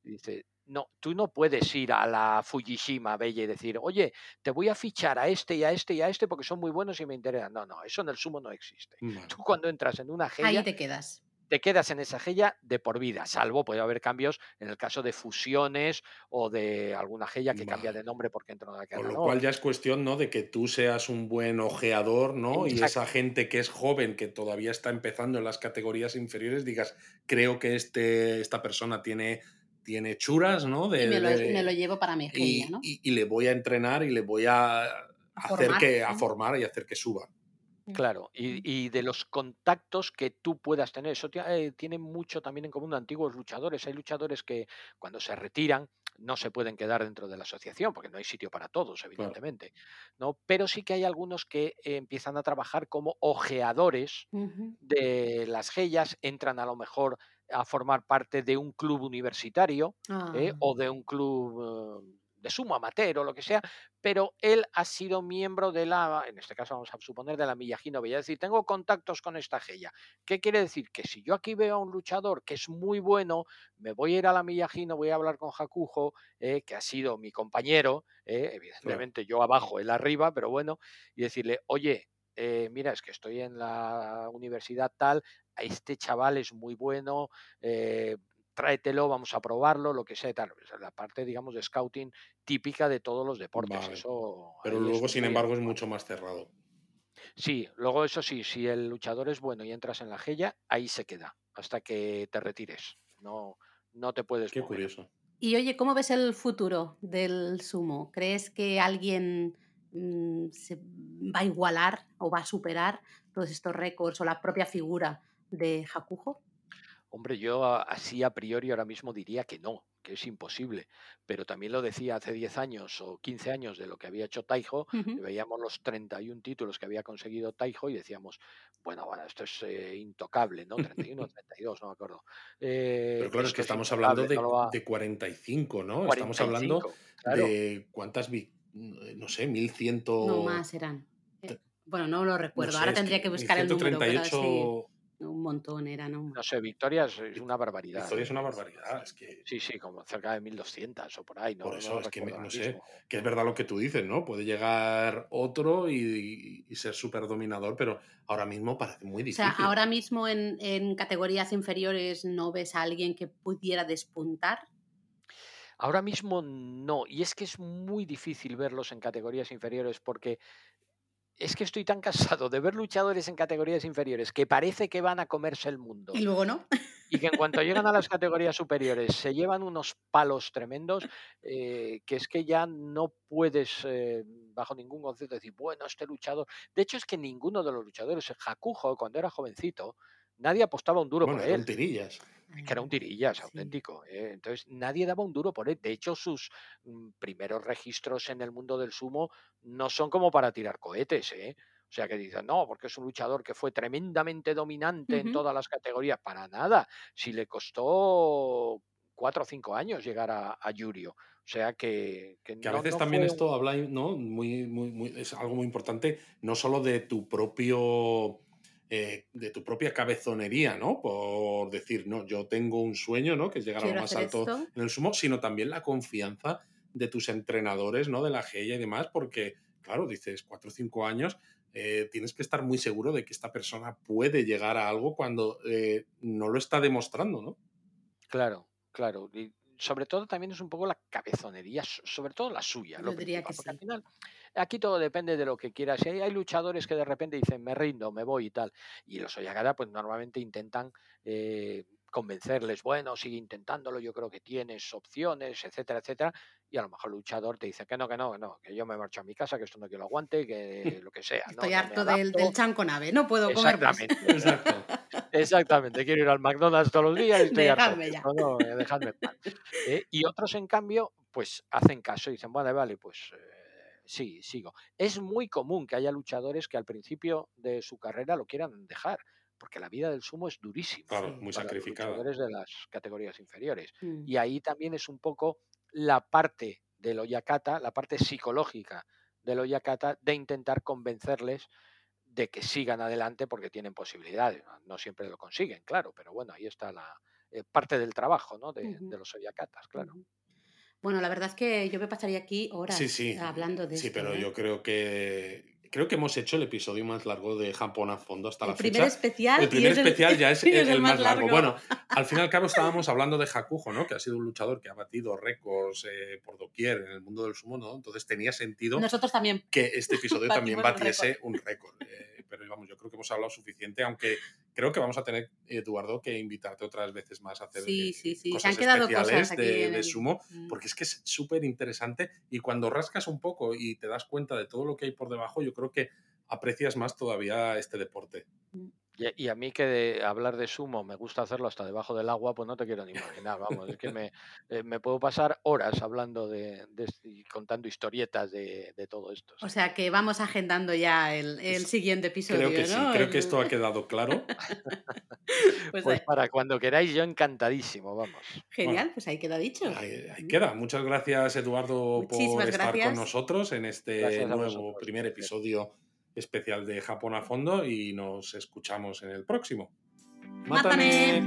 Y dice, no, tú no puedes ir a la Fujishima Bella y decir, oye, te voy a fichar a este y a este y a este porque son muy buenos y me interesan. No, no, eso en el sumo no existe. Tú cuando entras en una Ahí Heya, te quedas. Te quedas en esa Heya de por vida, salvo puede haber cambios en el caso de fusiones o de alguna Heya que cambia Vale. de nombre porque entra en Con cadena. lo No, cual ya es cuestión, ¿no? De que tú seas un buen ojeador, ¿no? Y esa gente que es joven, que todavía está empezando en las categorías inferiores, digas, creo que este, esta persona tiene, tiene churas, ¿no? De, Y me lo, de- me lo llevo para mi y, Heya, ¿no? y- y le voy a entrenar y le voy a hacer formar, que, a formar y hacer que suba. Claro, y, y de los contactos que tú puedas tener, eso eh, tiene mucho también en común de antiguos luchadores. Hay luchadores que cuando se retiran no se pueden quedar dentro de la asociación porque no hay sitio para todos, evidentemente, ¿no? Pero sí que hay algunos que eh, empiezan a trabajar como ojeadores de las Heyas, entran a lo mejor a formar parte de un club universitario ¿eh? Ah, o de un club de sumo amateur o lo que sea, pero él ha sido miembro de la, en este caso vamos a suponer, de la Miyajino Bella. Es decir, tengo contactos con esta Heya. ¿Qué quiere decir? Que si yo aquí veo a un luchador que es muy bueno, me voy a ir a la Miyajino, voy a hablar con Hakujo, eh, que ha sido mi compañero, eh, evidentemente yo abajo, él arriba, pero bueno, y decirle, oye, eh, mira, es que estoy en la universidad tal, a este chaval es muy bueno, eh, tráetelo, vamos a probarlo, lo que sea y tal. Esa es la parte, digamos, de scouting típica de todos los deportes. Vale. Eso Pero luego, sin embargo, es mucho más cerrado. Sí, luego eso sí, si el luchador es bueno y entras en la Heya, ahí se queda, hasta que te retires. No, no te puedes Qué mover. curioso. Y oye, ¿cómo ves el futuro del sumo? ¿Crees que alguien mm, se va a igualar o va a superar todos estos récords o la propia figura de Hakujo? Hombre, yo así a priori ahora mismo diría que no, que es imposible. Pero también lo decía hace 10 años o 15 años de lo que había hecho Taiho, y Ujú. veíamos los 31 títulos que había conseguido Taiho y decíamos, bueno, bueno, esto es eh, intocable, ¿no? 31 o 32, no me acuerdo. Eh, Pero claro, es que es estamos hablando de, no va- de 45, ¿no? Estamos hablando 45, claro. de cuántas, no sé, 1100... No más eran. Eh, Bueno, no lo No recuerdo. sé, Ahora tendría que buscar el número, pero sí, 1138... un montón eran. ¿no? No sé, Victoria es es una barbaridad. Victoria es ¿eh? una barbaridad. Es que Sí, sí, como cerca de 1200 o por ahí, no, por no eso lo es que me- no sé, que es verdad lo que tú dices, ¿no? Puede llegar otro y, y ser súper dominador, pero ahora mismo parece muy O difícil. sea, ahora mismo en, en categorías inferiores no ves a alguien que pudiera despuntar. Ahora mismo no, y es que es muy difícil verlos en categorías inferiores porque es que estoy tan cansado de ver luchadores en categorías inferiores que parece que van a comerse el mundo Y luego no. y que en cuanto llegan a las categorías superiores se llevan unos palos tremendos eh, que es que ya no puedes eh, bajo ningún concepto decir, bueno, este luchador... De hecho es que ninguno de los luchadores, Hakujo, cuando era jovencito, nadie apostaba un duro bueno, por él tirillas. Que era un tirillas Sí. auténtico. ¿eh? Entonces nadie daba un duro por él. De hecho, sus mm, primeros registros en el mundo del sumo no son como para tirar cohetes. ¿eh? O sea, que dicen, no, porque es un luchador que fue tremendamente dominante en todas las categorías. Para nada. Si le costó cuatro o cinco años llegar a, a Yurio. O sea que, que Que a veces no también fue esto habla, ¿no? Muy, muy, muy- es algo muy importante, no solo de tu propio. Eh, de tu propia cabezonería, ¿no? Por decir, no, yo tengo un sueño, ¿no? Que es llegar a lo más alto esto. en el sumo, sino también la confianza de tus entrenadores, ¿no? De la GEIA y demás, porque, claro, dices, cuatro o cinco años, eh, tienes que estar muy seguro de que esta persona puede llegar a algo cuando eh, no lo está demostrando, ¿no? Claro, claro. Y sobre todo también es un poco la cabezonería, so- sobre todo la suya, lo Yo diría que porque al sí. final aquí todo depende de lo que quieras. Si hay, hay luchadores que de repente dicen me rindo, me voy y tal, y los Oyagara pues normalmente intentan eh, convencerles, bueno, sigue intentándolo, yo creo que tienes opciones, etcétera, etcétera, y a lo mejor el luchador te dice que no, que no, que no, que yo me marcho a mi casa, que esto no que lo aguante, que lo que sea, ¿no? Estoy No harto del, del chanco nave, no puedo comer. Exactamente, Exacto. Exactamente, quiero ir al McDonald's todos los días y estoy harto de Dejadme ya. esto, no, Eh, dejadme en paz. Eh, y otros, en cambio, pues hacen caso y dicen, vale, vale, pues eh, sí, sigo. Es muy común que haya luchadores que al principio de su carrera lo quieran dejar, porque la vida del sumo es durísima Claro, muy para los sacrificada. luchadores de las categorías inferiores. Mm. Y ahí también es un poco la parte del Oyakata, la parte psicológica del Oyakata, de intentar convencerles de que sigan adelante porque tienen posibilidades. No- siempre lo consiguen, claro, pero bueno, ahí está la eh, parte del trabajo ¿no? de, los Oyakatas, claro. Bueno, la verdad es que yo me pasaría aquí horas Sí, sí. hablando de Sí, esto. pero ¿eh? yo creo que. Creo que hemos hecho el episodio más largo de Japón a fondo hasta el la fecha. especial. El primer el- especial ya es, el, el más largo. Bueno, al fin y al cabo estábamos hablando de Hakujo, ¿no? Que ha sido un luchador que ha batido récords eh, por doquier en el mundo del sumo, ¿no? Entonces tenía sentido Nosotros también. que este episodio también batiese un récord. Eh, pero vamos, yo creo que hemos hablado suficiente, aunque creo que vamos a tener, Eduardo, que invitarte otras veces más a hacer Sí, eh, sí, sí. Se cosas han quedado especiales cosas de, sumo, Mm. porque es que es súper interesante y cuando rascas un poco y te das cuenta de todo lo que hay por debajo, yo creo que aprecias más todavía este deporte. Y, y a mí que de hablar de sumo me gusta hacerlo hasta debajo del agua, pues no te quiero ni imaginar, vamos, es que me, eh, me puedo pasar horas hablando de, contando historietas de, de todo esto. O sí. sea que vamos agendando ya el, el siguiente episodio. Creo que sí, ¿no? creo que esto ha quedado claro. Pues, Pues para cuando queráis, yo encantadísimo, vamos. genial, pues ahí queda dicho. Ahí, ahí queda. Muchas gracias, Eduardo, por estar con nosotros en este Gracias nuevo primer episodio especial de Japón a fondo y nos escuchamos en el próximo. ¡Mátame!